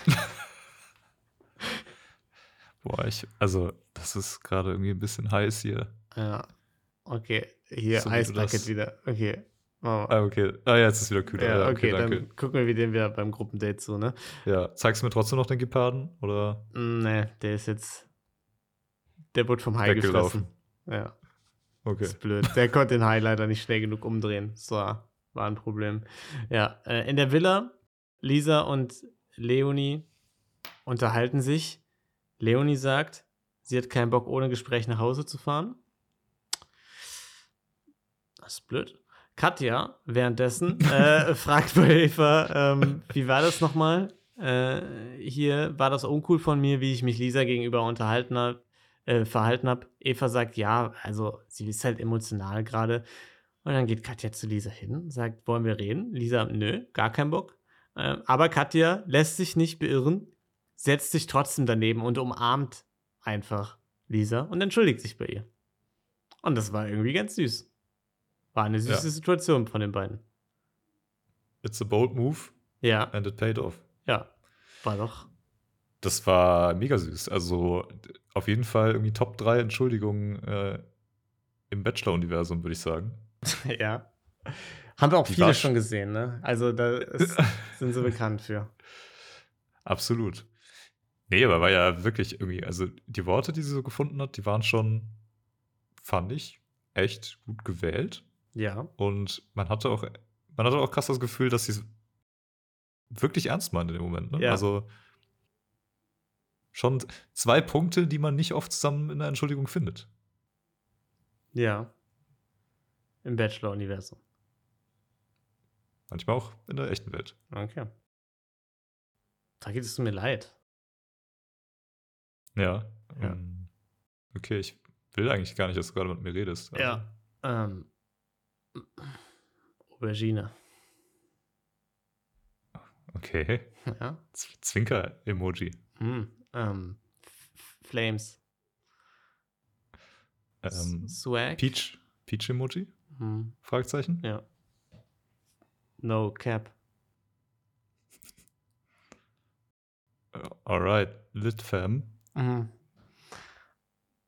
<laughs> Boah, ich, also, das ist gerade irgendwie ein bisschen heiß hier. Ja. Okay. Hier, So Eisbucket wieder. Okay. Oh. Ah, okay. Ah, ja, jetzt ist es wieder kühler. Ja, okay, danke. dann gucken wir, wie den wir beim Gruppendate so, ne? Ja, zeigst du mir trotzdem noch den Geparden? Oder? Mm, Ne, der ist jetzt. Der wurde vom Hai gefressen. Ja, Okay. ist blöd. Der <laughs> konnte den Hai leider nicht schnell genug umdrehen. So, war ein Problem. Ja, äh, in der Villa, Lisa und Leonie unterhalten sich. Leonie sagt, sie hat keinen Bock, ohne Gespräch nach Hause zu fahren. Das ist blöd. Katja währenddessen äh, <laughs> fragt bei Eva, ähm, wie war das nochmal? Äh, hier war das uncool von mir, wie ich mich Lisa gegenüber unterhalten hab, äh, verhalten habe. Eva sagt, ja, also sie ist halt emotional gerade. Und dann geht Katja zu Lisa hin, sagt, wollen wir reden? Lisa, nö, gar kein Bock. Äh, aber Katja lässt sich nicht beirren, setzt sich trotzdem daneben und umarmt einfach Lisa und entschuldigt sich bei ihr. Und das war irgendwie ganz süß. War eine süße Ja. Situation von den beiden. It's a bold move Ja, and it paid off. ja. War doch. Das war mega süß. Also auf jeden Fall irgendwie Top 3 Entschuldigungen äh, im Bachelor-Universum, würde ich sagen. <laughs> ja. Haben wir auch Die viele schon sch- gesehen, ne? Also da ist, <laughs> sind sie bekannt für. Absolut. Nee, aber war ja wirklich irgendwie, also die Worte, die sie so gefunden hat, die waren schon, fand ich, echt gut gewählt. Ja. Und man hatte auch, man hatte auch krass das Gefühl, dass sie es wirklich ernst meint in dem Moment. Ne? Ja. Also schon zwei Punkte, die man nicht oft zusammen in einer Entschuldigung findet. Ja. Im Bachelor-Universum. Manchmal auch in der echten Welt. Okay. Da geht es mir leid. Ja. Ja. ähm, okay, ich will eigentlich gar nicht, dass du gerade mit mir redest. Also, Ja. Ähm. Aubergine. Okay. Ja. Zwinker-Emoji. Hm. Ähm. Flames. Ähm, Swag. Peach. Peach-Emoji? Hm. Fragezeichen? Ja. No cap. Alright. Lit Fam. Mhm.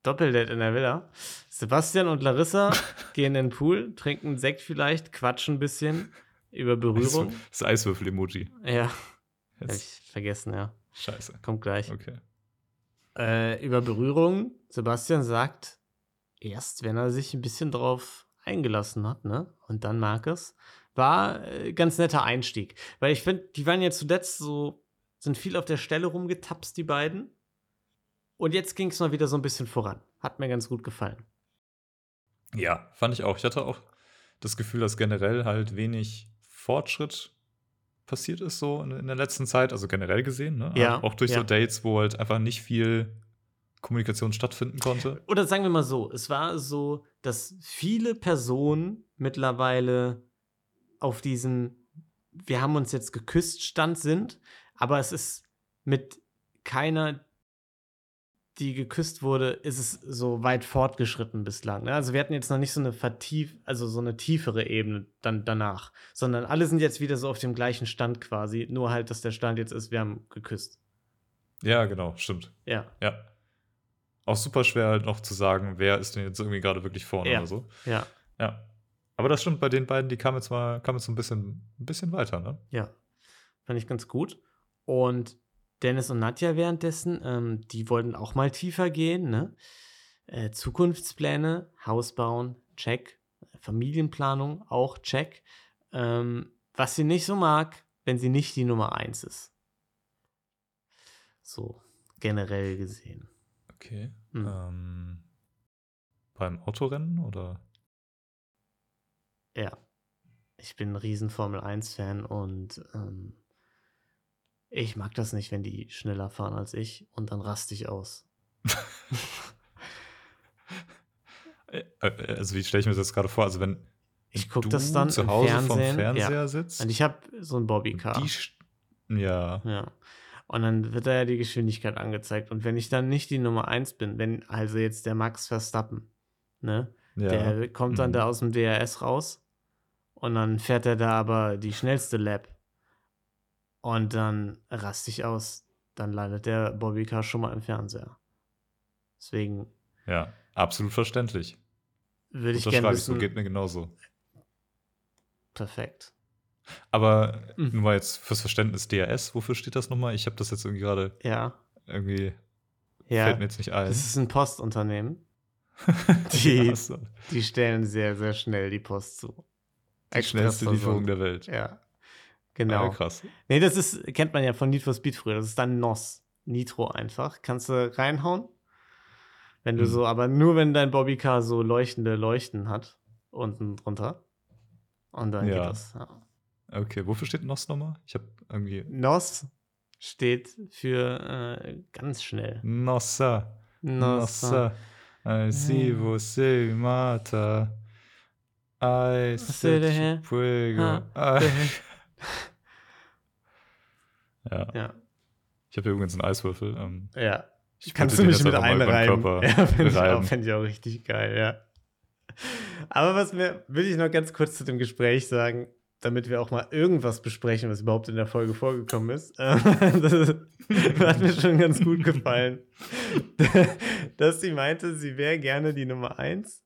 Doppeldate in der Villa. Sebastian und Larissa <laughs> gehen in den Pool, trinken Sekt vielleicht, quatschen ein bisschen über Berührung. Das Eiswürfel-Emoji. Ja, hab Jetzt. ich vergessen, ja. Scheiße. Kommt gleich. Okay. Äh, über Berührung. Sebastian sagt, erst wenn er sich ein bisschen drauf eingelassen hat, ne? Und dann mag es. War äh, ganz netter Einstieg. Weil ich finde, die waren ja zuletzt so, sind viel auf der Stelle rumgetapst, die beiden. Und jetzt ging es mal wieder so ein bisschen voran. Hat mir ganz gut gefallen. Ja, fand ich auch. Ich hatte auch das Gefühl, dass generell halt wenig Fortschritt passiert ist, so in, in der letzten Zeit, also generell gesehen, ne? Ja, Auch durch ja. so Dates, wo halt einfach nicht viel Kommunikation stattfinden konnte. Oder sagen wir mal so, es war so, dass viele Personen mittlerweile auf diesem Wir haben uns jetzt geküsst Stand sind, aber es ist mit keiner, die geküsst wurde, ist es so weit fortgeschritten bislang. Ne? Also wir hatten jetzt noch nicht so eine vertief, also so eine tiefere Ebene dann danach, sondern alle sind jetzt wieder so auf dem gleichen Stand quasi, nur halt, dass der Stand jetzt ist, wir haben geküsst. Ja, genau, stimmt. Ja, Ja. Auch super schwer halt noch zu sagen, wer ist denn jetzt irgendwie gerade wirklich vorne Ja. oder so. ja, Ja. Aber das stimmt, bei den beiden, die kamen jetzt mal, kamen jetzt so ein bisschen, ein bisschen weiter, ne? Ja, fand ich ganz gut. Und Dennis und Nadja währenddessen, ähm, die wollten auch mal tiefer gehen, ne? Äh, Zukunftspläne, Haus bauen, check. Familienplanung, auch check. Ähm, was sie nicht so mag, wenn sie nicht die Nummer eins ist. So, generell gesehen. Okay. Hm. Ähm, beim Autorennen oder? Ja. Ich bin ein riesen Formel 1-Fan und ähm, ich mag das nicht, wenn die schneller fahren als ich und dann raste ich aus. <laughs> Äh, äh, Also wie stelle ich mir das jetzt gerade vor? Also wenn Ich guck du das dann zu Hause Fernsehen, vom ja. Fernseher sitzt Und ich habe so ein Bobbycar. ja, Ja. Und dann wird da ja die Geschwindigkeit angezeigt. Und wenn ich dann nicht die Nummer 1 bin, wenn also jetzt der Max Verstappen, ne, ja. der kommt dann Mhm. da aus dem DRS raus und dann fährt er da aber die schnellste Lap. Und dann raste ich aus. Dann landet der Bobbycar schon mal im Fernseher. Deswegen ja, absolut verständlich. würde ich gerne Unterschreibe ich so, wissen, geht mir genauso. Perfekt. Aber Mhm. nur mal jetzt fürs Verständnis DRS, wofür steht das nochmal? Ich habe das jetzt irgendwie gerade Ja. irgendwie Ja. fällt mir jetzt nicht ein. Das ist ein Postunternehmen. <laughs> Die, Ja, so. die stellen sehr, sehr schnell die Post zu. die schnellste Lieferung der Welt. Ja. Genau. Ja, krass. Nee, das ist, kennt man ja von Need for Speed früher. Das ist dann NOS. Nitro einfach. Kannst du reinhauen. Wenn du Mhm. so, aber nur wenn dein Bobbycar so leuchtende Leuchten hat. Unten drunter. Und dann Ja. geht das. Ja. Okay, wofür steht NOS nochmal? Ich habe irgendwie. NOS steht für äh, ganz schnell. Nossa. Nossa. Nossa. I see você mata. I Você de- <laughs> Ja. Ja. Ich habe hier übrigens einen Eiswürfel. Ähm, Ja. ich Kannst du mich mit einreiben? <laughs> Ja, finde ich, auch- fänd ich auch richtig geil, ja. Aber was mir, will ich noch ganz kurz zu dem Gespräch sagen, damit wir auch mal irgendwas besprechen, was überhaupt in der Folge vorgekommen ist. <laughs> das hat mir schon ganz gut gefallen. <laughs> Dass sie meinte, sie wäre gerne die Nummer eins.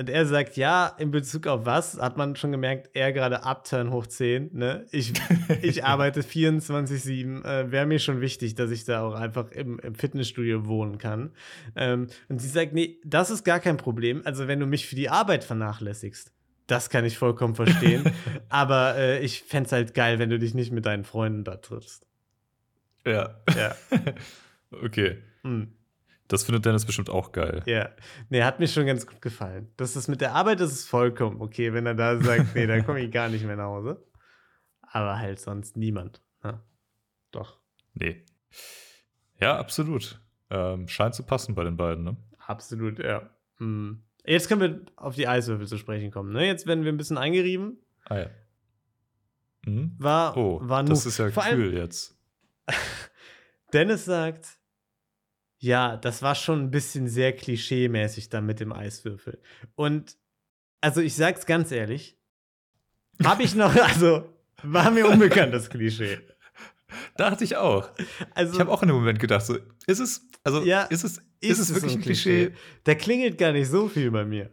Und er sagt, ja, in Bezug auf was, hat man schon gemerkt, er gerade Upturn hoch 10. Ne? Ich, ich <laughs> arbeite 24-7. Äh, Wäre mir schon wichtig, dass ich da auch einfach im, im Fitnessstudio wohnen kann. Ähm, und sie sagt, nee, das ist gar kein Problem. Also, wenn du mich für die Arbeit vernachlässigst, das kann ich vollkommen verstehen. <laughs> Aber äh, ich fände es halt geil, wenn du dich nicht mit deinen Freunden da triffst. Ja. Ja. <laughs> okay. Hm. Das findet Dennis bestimmt auch geil. Ja, nee, hat mir schon ganz gut gefallen. Das ist mit der Arbeit, das ist vollkommen okay, wenn er da sagt, nee, dann komme ich gar nicht mehr nach Hause. Aber halt sonst niemand. Ne? Doch, Nee. Ja, absolut. Ähm, scheint zu passen bei den beiden, ne? absolut, ja. Hm. Jetzt können wir auf die Eiswürfel zu sprechen kommen. Ne? Jetzt werden wir ein bisschen eingerieben. Ah ja. Mhm. War, Oh, war das nur- ist ja Vor allem, jetzt. <laughs> Dennis sagt, ja, das war schon ein bisschen sehr klischee-mäßig da mit dem Eiswürfel. Und also ich sag's ganz ehrlich, habe ich noch, <laughs> also war mir unbekannt das Klischee. <laughs> Dachte ich auch. Also Ich habe auch in dem Moment gedacht, so, ist es, also, Ja, ist es, ist, es wirklich ein Klischee? Da klingelt gar nicht so viel bei mir.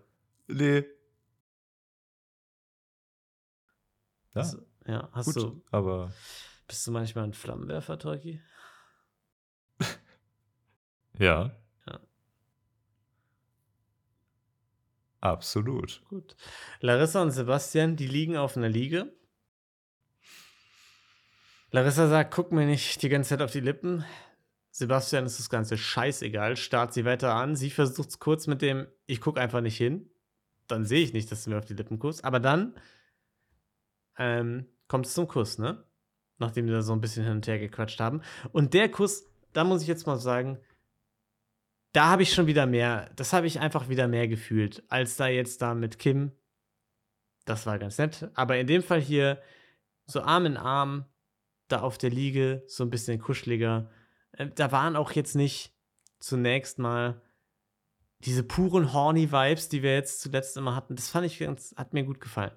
Nee. Ja, Also, ja, hast gut, du, aber bist du manchmal ein Flammenwerfer, Tolki? Ja. Ja. Absolut. Gut. Larissa und Sebastian, die liegen auf einer Liege. Larissa sagt, guck mir nicht die ganze Zeit auf die Lippen. Sebastian ist das Ganze scheißegal, starrt sie weiter an. Sie versucht es kurz mit dem, ich guck einfach nicht hin. Dann sehe ich nicht, dass du mir auf die Lippen guckst. Aber dann ähm, kommt es zum Kuss, ne? Nachdem wir da so ein bisschen hin und her gequatscht haben. Und der Kuss, da muss ich jetzt mal sagen, da habe ich schon wieder mehr, das habe ich einfach wieder mehr gefühlt, als da jetzt da mit Kim. Das war ganz nett. Aber in dem Fall hier so Arm in Arm, da auf der Liege, so ein bisschen kuscheliger. Äh, Da waren auch jetzt nicht zunächst mal diese puren horny Vibes, die wir jetzt zuletzt immer hatten. Das fand ich ganz, hat mir gut gefallen.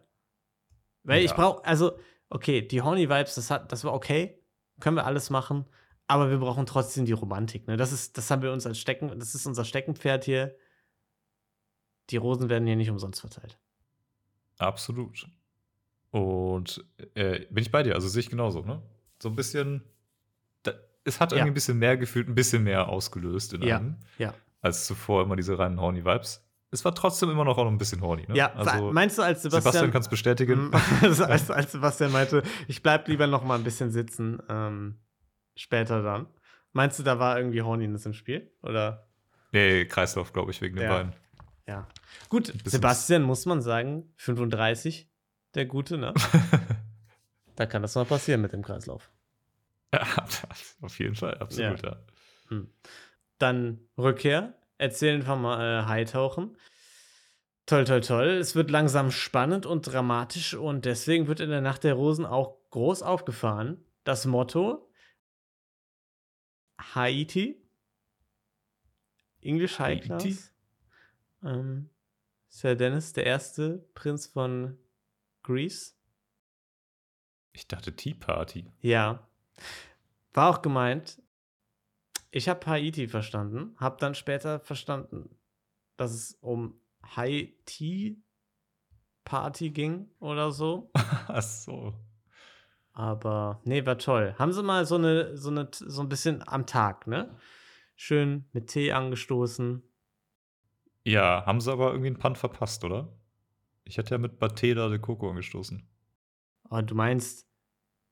Weil ich Ja. brauche, also, okay, die horny Vibes, das, hat, das war okay. Können wir alles machen. Aber wir brauchen trotzdem die Romantik. Ne? Das, ist, das haben wir uns als Stecken, das ist unser Steckenpferd hier. Die Rosen werden hier nicht umsonst verteilt. Absolut. Und äh, bin ich bei dir, also sehe ich genauso, ne? So ein bisschen, da, es hat irgendwie Ja. ein bisschen mehr gefühlt, ein bisschen mehr ausgelöst in Ja, einem, ja. als zuvor immer diese reinen horny Vibes. Es war trotzdem immer noch auch noch ein bisschen horny, ne? Ja, also meinst du, als Sebastian, Sebastian. kann es bestätigen. <laughs> also, <laughs> als, als Sebastian meinte, ich bleib lieber noch mal ein bisschen sitzen, ähm, später dann. Meinst du, da war irgendwie Horniness im Spiel? Oder? nee, Kreislauf, glaube ich, wegen den Ja. beiden. Ja. Gut, Sebastian muss man sagen, 35, der Gute, ne? <laughs> da kann das mal passieren mit dem Kreislauf. Ja, <laughs> auf jeden Fall, absolut, ja. Dann Rückkehr, erzählen von mal äh, Hightauchen. Toll, toll, toll. Es wird langsam spannend und dramatisch und deswegen wird in der Nacht der Rosen auch groß aufgefahren. Das Motto Haiti. English High Haiti? Class. Ähm, Sir Dennis, der erste Prinz von Greece. Ich dachte Tea Party. Ja. War auch gemeint. Ich habe Haiti verstanden, habe dann später verstanden, dass es um Haiti Party ging oder so. <laughs> Ach so. Aber nee, war toll. Haben sie mal so eine, so eine, so ein bisschen am Tag, ne? Schön mit Tee angestoßen. Ja, haben sie aber irgendwie einen Punt verpasst, oder? Ich hätte ja mit Bateda de Coco angestoßen. Und Oh, du meinst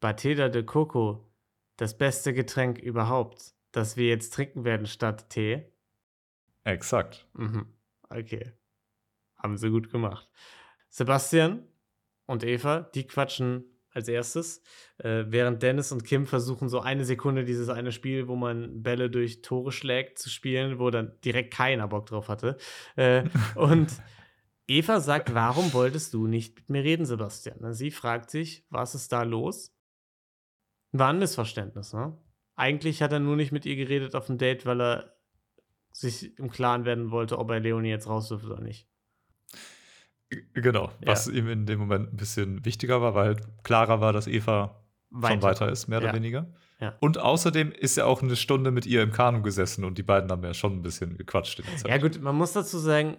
Bateda de Coco, das beste Getränk überhaupt, das wir jetzt trinken werden statt Tee? Exakt. Mhm. Okay. Haben sie gut gemacht. Sebastian und Eva, die quatschen als erstes, äh, während Dennis und Kim versuchen, so eine Sekunde dieses eine Spiel, wo man Bälle durch Tore schlägt, zu spielen, wo dann direkt keiner Bock drauf hatte. Äh, <laughs> und Eva sagt, warum wolltest du nicht mit mir reden, Sebastian? Na, Sie fragt sich, was ist da los? War ein Missverständnis, ne? Eigentlich hat er nur nicht mit ihr geredet auf dem Date, weil er sich im Klaren werden wollte, ob er Leonie jetzt raus dürfte oder nicht. Genau, was Ja. ihm in dem Moment ein bisschen wichtiger war, weil halt klarer war, dass Eva schon Weiter. weiter ist, mehr oder Ja. weniger. Ja. Und außerdem ist er auch eine Stunde mit ihr im Kanu gesessen und die beiden haben ja schon ein bisschen gequatscht. Ja, gut, man muss dazu sagen,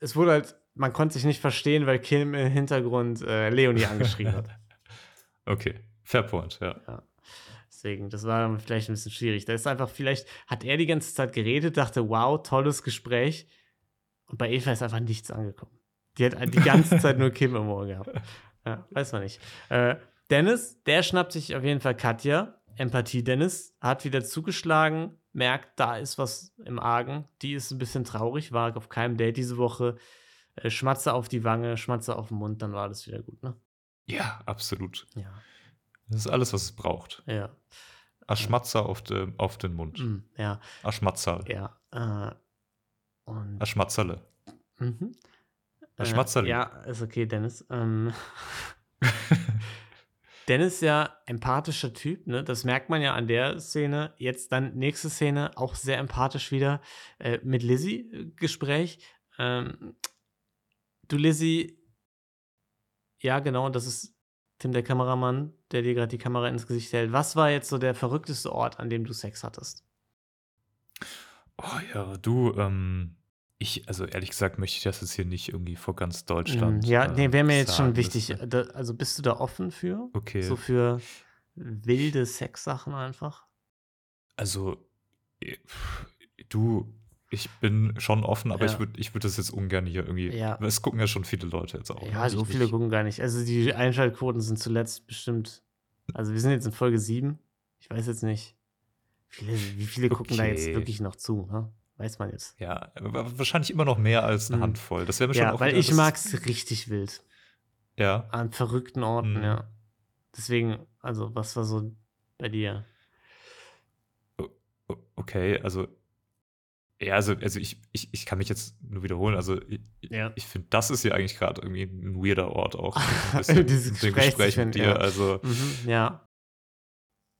es wurde halt, man konnte sich nicht verstehen, weil Kim im Hintergrund äh, Leonie <laughs> angeschrien hat. Okay, fair point, ja. Deswegen, das war vielleicht ein bisschen schwierig. Da ist einfach, vielleicht hat er die ganze Zeit geredet, dachte, wow, tolles Gespräch. Und bei Eva ist einfach nichts angekommen. Die hat die ganze Zeit nur Kim im Ohr gehabt. Ja, weiß man nicht. Äh, Dennis, der schnappt sich auf jeden Fall Katja. Empathie Dennis hat wieder zugeschlagen, merkt, da ist was im Argen. Die ist ein bisschen traurig, war auf keinem Date diese Woche. Äh, Schmatze auf die Wange, Schmatze auf den Mund, dann war das wieder gut, ne? Ja, absolut. Ja. Das ist alles, was es braucht. Ja. Aschmatzer auf, de, auf den Mund. Mm, ja. Aschmatzerl. Ja. Äh, und. Aschmatzerle. Mhm. Ein Schmatzerli. Ja, ist okay, Dennis. Ähm, <laughs> Dennis ist ja empathischer Typ, ne? Das merkt man ja an der Szene. Jetzt dann nächste Szene, auch sehr empathisch wieder äh, mit Lizzie äh, Gespräch. Ähm, du Lizzie, ja genau, das ist Tim der Kameramann, der dir gerade die Kamera ins Gesicht hält. Was war jetzt so der verrückteste Ort, an dem du Sex hattest? Oh ja, du, ähm, ich, also ehrlich gesagt, möchte ich das jetzt hier nicht irgendwie vor ganz Deutschland. Mm, ja, nee, äh, wäre mir jetzt schon wichtig. Da, also bist du da offen für? Okay. So für wilde Sexsachen einfach? Also, äh, du, ich bin schon offen, aber Ja. ich würde ich würd das jetzt ungern hier irgendwie. Ja. Es gucken ja schon viele Leute jetzt auch. Ja, ne? so Ich- viele ich- gucken gar nicht. Also die Einschaltquoten sind zuletzt bestimmt. Also wir sind jetzt in Folge 7. Ich weiß jetzt nicht. Viele, wie viele gucken da jetzt Okay. wirklich noch zu? Ne? Weiß man jetzt. Ja, wahrscheinlich immer noch mehr als eine Mhm. Handvoll. Das wäre mir schon Ja, auch weil ich das- mag's richtig wild. Ja. An verrückten Orten, Mhm. ja. Deswegen, also was war so bei dir? Okay, also. Ja, also, also ich, ich, ich kann mich jetzt nur wiederholen. Also, ich, Ja. ich finde, das ist hier eigentlich gerade irgendwie ein weirder Ort auch. <laughs> Ein bisschen Dieses Gespräch Gespräch mit dir. ja. Also, Mhm, ja.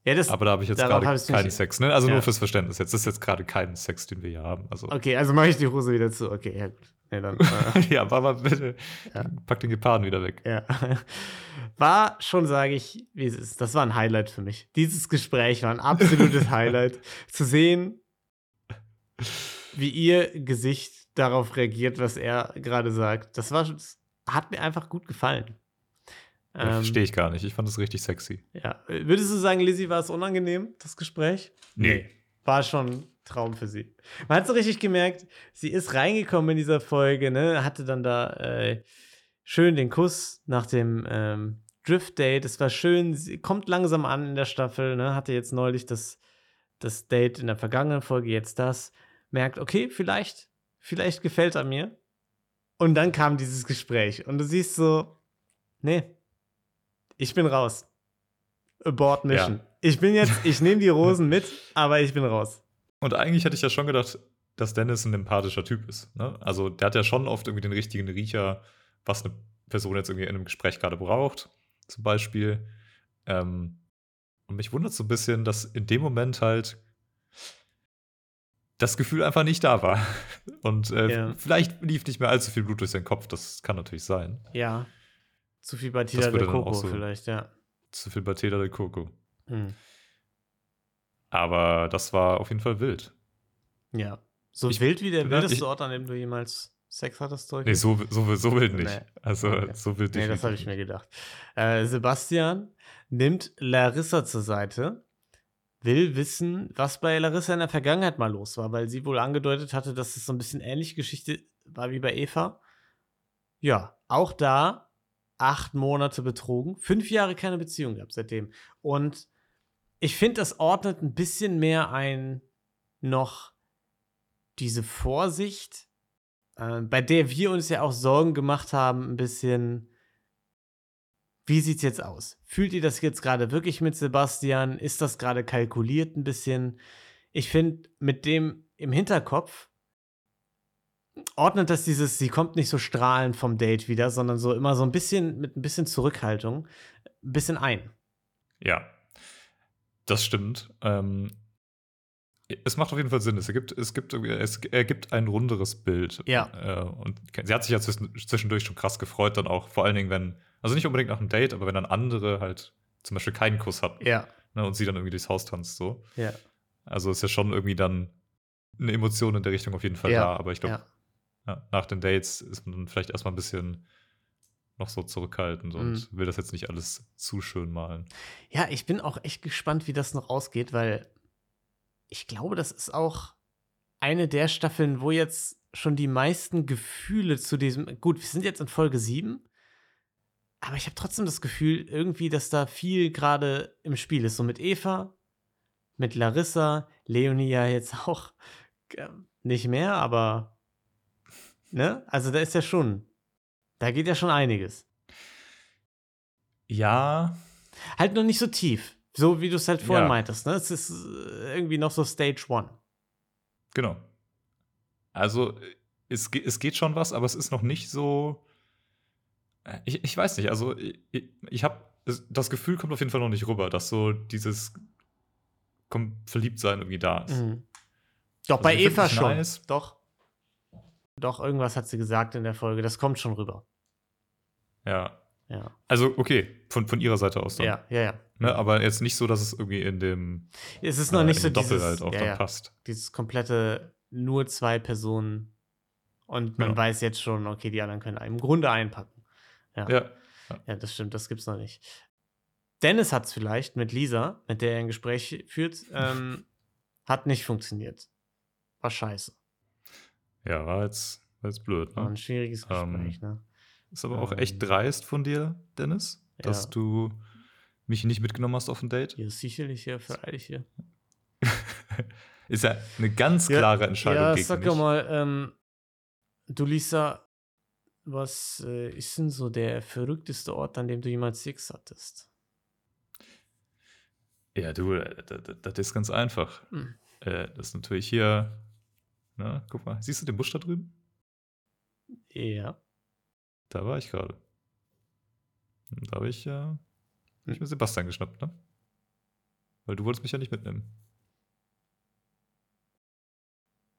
Ja, das. aber da habe ich jetzt gerade keinen Sex, ne? Also Ja. nur fürs Verständnis. Jetzt das ist jetzt gerade kein Sex, den wir hier haben. Also, Okay, also mache ich die Hose wieder zu. Okay, ja gut. Nee, dann, äh, <laughs> ja, aber bitte, Ja. pack den Geparden wieder weg. Ja. <laughs> War schon, sage ich, wie es ist. Das war ein Highlight für mich. Dieses Gespräch war ein absolutes Highlight. <laughs> Zu sehen, wie ihr Gesicht darauf reagiert, was er gerade sagt. Das war das hat mir einfach gut gefallen. Ähm, Verstehe ich gar nicht. Ich fand das richtig sexy. Ja. Würdest du sagen, Lizzie, war es unangenehm, das Gespräch? War schon ein Traum für sie. Man hat so richtig gemerkt, sie ist reingekommen in dieser Folge, ne? Hatte dann da äh, schön den Kuss nach dem ähm, Drift-Date. Es war schön, sie kommt langsam an in der Staffel, ne? Hatte jetzt neulich das, das Date in der vergangenen Folge, jetzt das. Merkt, okay, vielleicht, vielleicht gefällt er mir. Und dann kam dieses Gespräch. Und du siehst so, nee, ich bin raus. Abort Mission. Ja. Ich bin jetzt, ich nehme die Rosen mit, <laughs> aber ich bin raus. Und eigentlich hätte ich ja schon gedacht, dass Dennis ein empathischer Typ ist. Ne? Also der hat ja schon oft irgendwie den richtigen Riecher, was eine Person jetzt irgendwie in einem Gespräch gerade braucht, zum Beispiel. Ähm, und mich wundert so ein bisschen, dass in dem Moment halt das Gefühl einfach nicht da war. <laughs> Und äh, Ja. vielleicht lief nicht mehr allzu viel Blut durch seinen Kopf. Das kann natürlich sein. Ja. Zu viel Batida de Coco so- vielleicht, ja. Zu viel bei Teda de Coco. Hm. Aber das war auf jeden Fall wild. Ja. So Ich wild wie der bin- wildeste ich- Ort, an dem du jemals Sex hattest du? Nee, so, so, so wild nicht. Nee. Also, Okay. so wild Nee, das habe ich mir gedacht. Äh, Sebastian nimmt Larissa zur Seite, will wissen, was bei Larissa in der Vergangenheit mal los war, weil sie wohl angedeutet hatte, dass es so ein bisschen ähnliche Geschichte war wie bei Eva. Ja, auch da acht Monate betrogen, fünf Jahre keine Beziehung gehabt seitdem. Und ich finde, das ordnet ein bisschen mehr ein noch diese Vorsicht, äh, bei der wir uns ja auch Sorgen gemacht haben, ein bisschen. Wie sieht's jetzt aus? Fühlt ihr das jetzt gerade wirklich mit Sebastian? Ist das gerade kalkuliert ein bisschen? Ich finde, mit dem im Hinterkopf ordnet das dieses, sie kommt nicht so strahlend vom Date wieder, sondern so immer so ein bisschen mit ein bisschen Zurückhaltung, ein bisschen ein. Ja, das stimmt. Ähm, es macht auf jeden Fall Sinn. Es ergibt, es gibt, es ergibt ein runderes Bild. Ja. Äh, und sie hat sich ja zwischen- zwischendurch schon krass gefreut, dann auch, vor allen Dingen, wenn, also nicht unbedingt nach einem Date, aber wenn dann andere halt zum Beispiel keinen Kuss hatten Ja, ne, und sie dann irgendwie durchs Haus tanzt, so. ja, Also ist ja schon irgendwie dann eine Emotion in der Richtung auf jeden Fall Ja, da. Aber ich glaube, ja. Ja, nach den Dates ist man dann vielleicht erstmal ein bisschen noch so zurückhaltend und Mhm. will das jetzt nicht alles zu schön malen. Ja, ich bin auch echt gespannt, wie das noch ausgeht, weil ich glaube, das ist auch eine der Staffeln, wo jetzt schon die meisten Gefühle zu diesem. Gut, wir sind jetzt in Folge 7, aber ich habe trotzdem das Gefühl, irgendwie, dass da viel gerade im Spiel ist. So mit Eva, mit Larissa, Leonie ja jetzt <laughs> auch äh, nicht mehr, aber. Ne? Also da ist ja schon. Da geht ja schon einiges. Ja, Halt noch nicht so tief. So wie du es halt vorhin Ja. meintest, ne? Es ist äh, irgendwie noch so Stage One. Genau. Also, äh, es, es geht schon was, aber es ist noch nicht so. äh, Ich, ich weiß nicht, also ich, ich habe das Gefühl kommt auf jeden Fall noch nicht rüber, dass so dieses Verliebtsein irgendwie da ist. Mhm. Doch, Also bei Eva schon. nice. Doch. Doch, irgendwas hat sie gesagt in der Folge. Das kommt schon rüber. Ja. Ja. Also, okay, von, von ihrer Seite aus dann. Ja, ja, ja. Ne, aber jetzt nicht so, dass es irgendwie in dem Es ist noch äh, nicht so Doppel dieses, halt auch ja, dann ja, passt. dieses komplette nur zwei Personen und man Ja. weiß jetzt schon, okay, die anderen können im Grunde einpacken. Ja. Ja. Ja, das stimmt, das gibt's noch nicht. Dennis hat es vielleicht mit Lisa, mit der er ein Gespräch führt, ähm, <laughs> hat nicht funktioniert. War scheiße. Ja, war jetzt, war jetzt blöd. War Ne? ein schwieriges Ähm, Gespräch, ne? Ist aber auch ähm, echt dreist von dir, Dennis, dass Ja. du mich nicht mitgenommen hast auf ein Date. Ja, sicherlich hier, freilich hier. Ist ja eine ganz Ja, klare Entscheidung Ja, gegen sag mich. doch mal, ähm, du Lisa, was äh, ist denn so der verrückteste Ort, an dem du jemals Sex hattest? Ja, du, äh, das, das ist ganz einfach. Hm. Äh, das ist natürlich hier. Na, guck mal, siehst du den Busch da drüben? Ja. Da war ich gerade. Da habe ich ja hab Hm. ich mir Sebastian geschnappt, ne? Weil du wolltest mich ja nicht mitnehmen.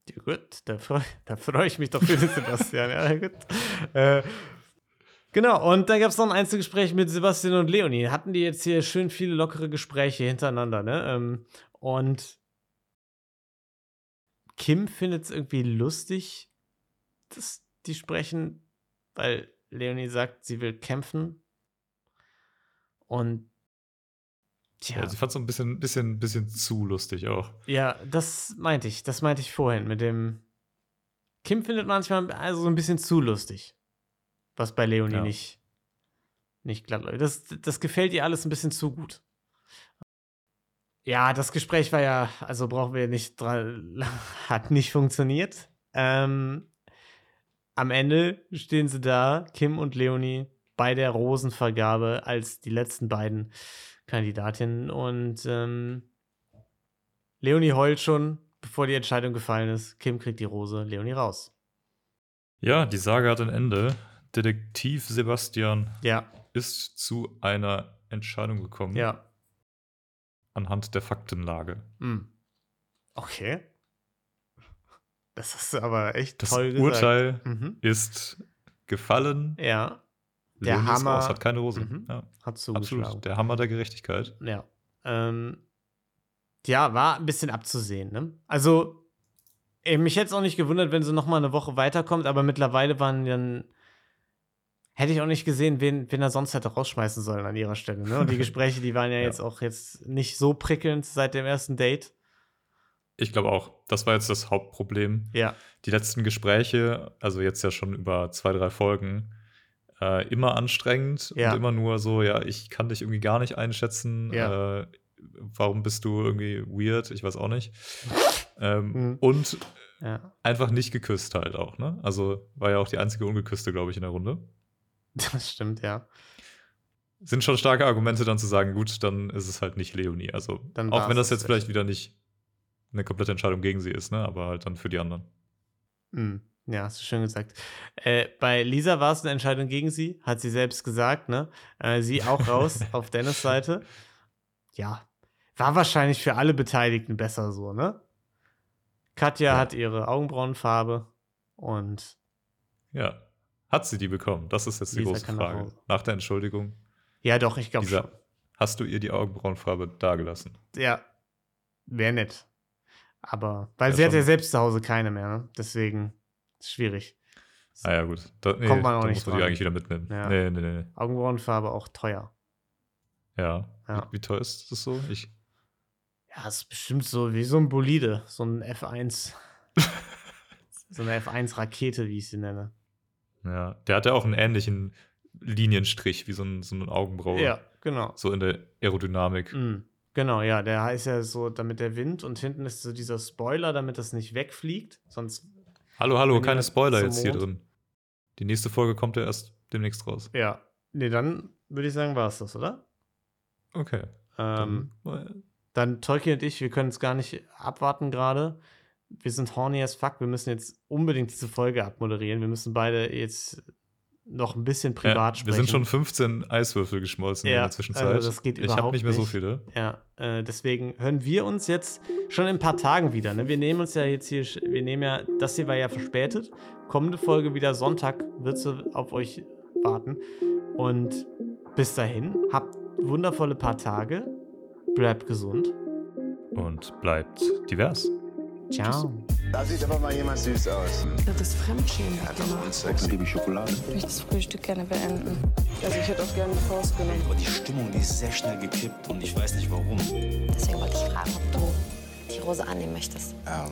Ja, gut, da freue freu ich mich doch für den Sebastian. Ja, gut. Äh, genau, und dann gab es noch ein Einzelgespräch mit Sebastian und Leonie. Hatten die jetzt hier schön viele lockere Gespräche hintereinander, ne? Ähm, und Kim findet es irgendwie lustig, dass die sprechen, weil Leonie sagt, sie will kämpfen. Und Ja. tja, sie fand es so ein bisschen, bisschen, bisschen zu lustig auch. ja, das meinte ich. Das meinte ich vorhin mit dem. Kim findet manchmal also so ein bisschen zu lustig. Was bei Leonie Ja. nicht, nicht glatt läuft. Das, das gefällt ihr alles ein bisschen zu gut. Ja, das Gespräch war ja, also brauchen wir nicht dran, <laughs> hat nicht funktioniert. Ähm, am Ende stehen sie da, Kim und Leonie, bei der Rosenvergabe als die letzten beiden Kandidatinnen und ähm, Leonie heult schon, bevor die Entscheidung gefallen ist. Kim kriegt die Rose, Leonie raus. Ja, die Sage hat ein Ende. Detektiv Sebastian Ja, ist zu einer Entscheidung gekommen. ja. Anhand der Faktenlage. Hm. Okay. Das du aber echt Das toll gesagt. Urteil Mhm. ist gefallen. Ja, Der ist Hammer. raus, hat keine Hose. Mhm. Ja, hat zugeschlagen. absolut. Der Hammer der Gerechtigkeit. Ja. Ähm, ja, war ein bisschen abzusehen, ne? Also, mich hätte es auch nicht gewundert, wenn sie noch mal eine Woche weiterkommt, aber mittlerweile waren dann. Hätte ich auch nicht gesehen, wen, wen er sonst hätte rausschmeißen sollen an ihrer Stelle. Ne? Und die <laughs> Gespräche, die waren ja, Ja. jetzt auch jetzt nicht so prickelnd seit dem ersten Date. Ich glaube auch, das war jetzt das Hauptproblem. Ja. Die letzten Gespräche, also jetzt ja schon über zwei, drei Folgen, äh, immer anstrengend Ja. und immer nur so, ja, ich kann dich irgendwie gar nicht einschätzen. Ja. Äh, warum bist du irgendwie weird? Ich weiß auch nicht. Ähm, Mhm. Und Ja. einfach nicht geküsst halt auch, ne? Also war ja auch die einzige ungeküsste, glaube ich, in der Runde. <laughs> Das stimmt, ja. Sind schon starke Argumente dann zu sagen, gut, dann ist es halt nicht Leonie. Also Dann auch wenn das das jetzt vielleicht wieder nicht eine komplette Entscheidung gegen sie ist, ne? Aber halt dann für die anderen. Mhm. Ja, hast du schön gesagt. Äh, bei Lisa war es eine Entscheidung gegen sie, hat sie selbst gesagt, ne? Äh, sie auch raus <laughs> auf Dennis Seite. Ja, war wahrscheinlich für alle Beteiligten besser so, ne? Katja Ja. hat ihre Augenbrauenfarbe und Ja. Hat sie die bekommen? Das ist jetzt die Lisa große nach Frage. Nach der Entschuldigung, ja, doch, ich glaube schon. Hast du ihr die Augenbrauenfarbe dagelassen? Ja, wäre nett. Aber, weil Ja, sie hat ja schon. selbst zu Hause keine mehr, ne? Deswegen ist schwierig. Ah ja, gut. Da, nee, Kommt man auch da nicht muss man die dran. eigentlich wieder mitnehmen. Ja. Nee, nee. nee. Augenbrauenfarbe auch teuer. Ja. Ja. Wie, wie teuer ist das so? Ich, Ja, ist bestimmt so wie so ein Bolide, so ein F1. <laughs> so eine F1-Rakete, wie ich sie nenne. Ja. Der hat ja auch einen ähnlichen Linienstrich wie so ein, so ein Augenbraue. Ja, genau. So in der Aerodynamik. Mm, genau, ja, der heißt ja so, damit der Wind und hinten ist so dieser Spoiler, damit das nicht wegfliegt. Sonst, Hallo, hallo, keine Spoiler jetzt hier drin. Die nächste Folge kommt ja erst demnächst raus. ja. Nee, dann würde ich sagen, war es das, oder? Okay. Ähm, Dann, äh, dann Tolki und ich, wir können es gar nicht abwarten gerade. Wir sind horny as fuck. Wir müssen jetzt unbedingt diese Folge abmoderieren. Wir müssen beide jetzt noch ein bisschen privat ja, sprechen. wir sind schon 15 Eiswürfel geschmolzen in Ja, der Zwischenzeit. also das geht ich habe überhaupt nicht mehr so viele. Ja, äh, deswegen hören wir uns jetzt schon in ein paar Tagen wieder. Ne? Wir nehmen uns ja jetzt hier, wir nehmen ja, das hier war ja verspätet. Kommende Folge wieder Sonntag wird sie auf euch warten. Und bis dahin, habt wundervolle paar Tage. Bleibt gesund. Und bleibt divers. Ciao. Da sieht aber mal jemand süß aus. Das ist Fremdschämen. Und sexy. Liebe Schokolade. Ich möchte das Frühstück gerne beenden. Also ich hätte auch gerne die Faust genommen. Aber die Stimmung, die ist sehr schnell gekippt und ich weiß nicht warum. Deswegen wollte ich fragen, ob du die Rose annehmen möchtest. Ähm,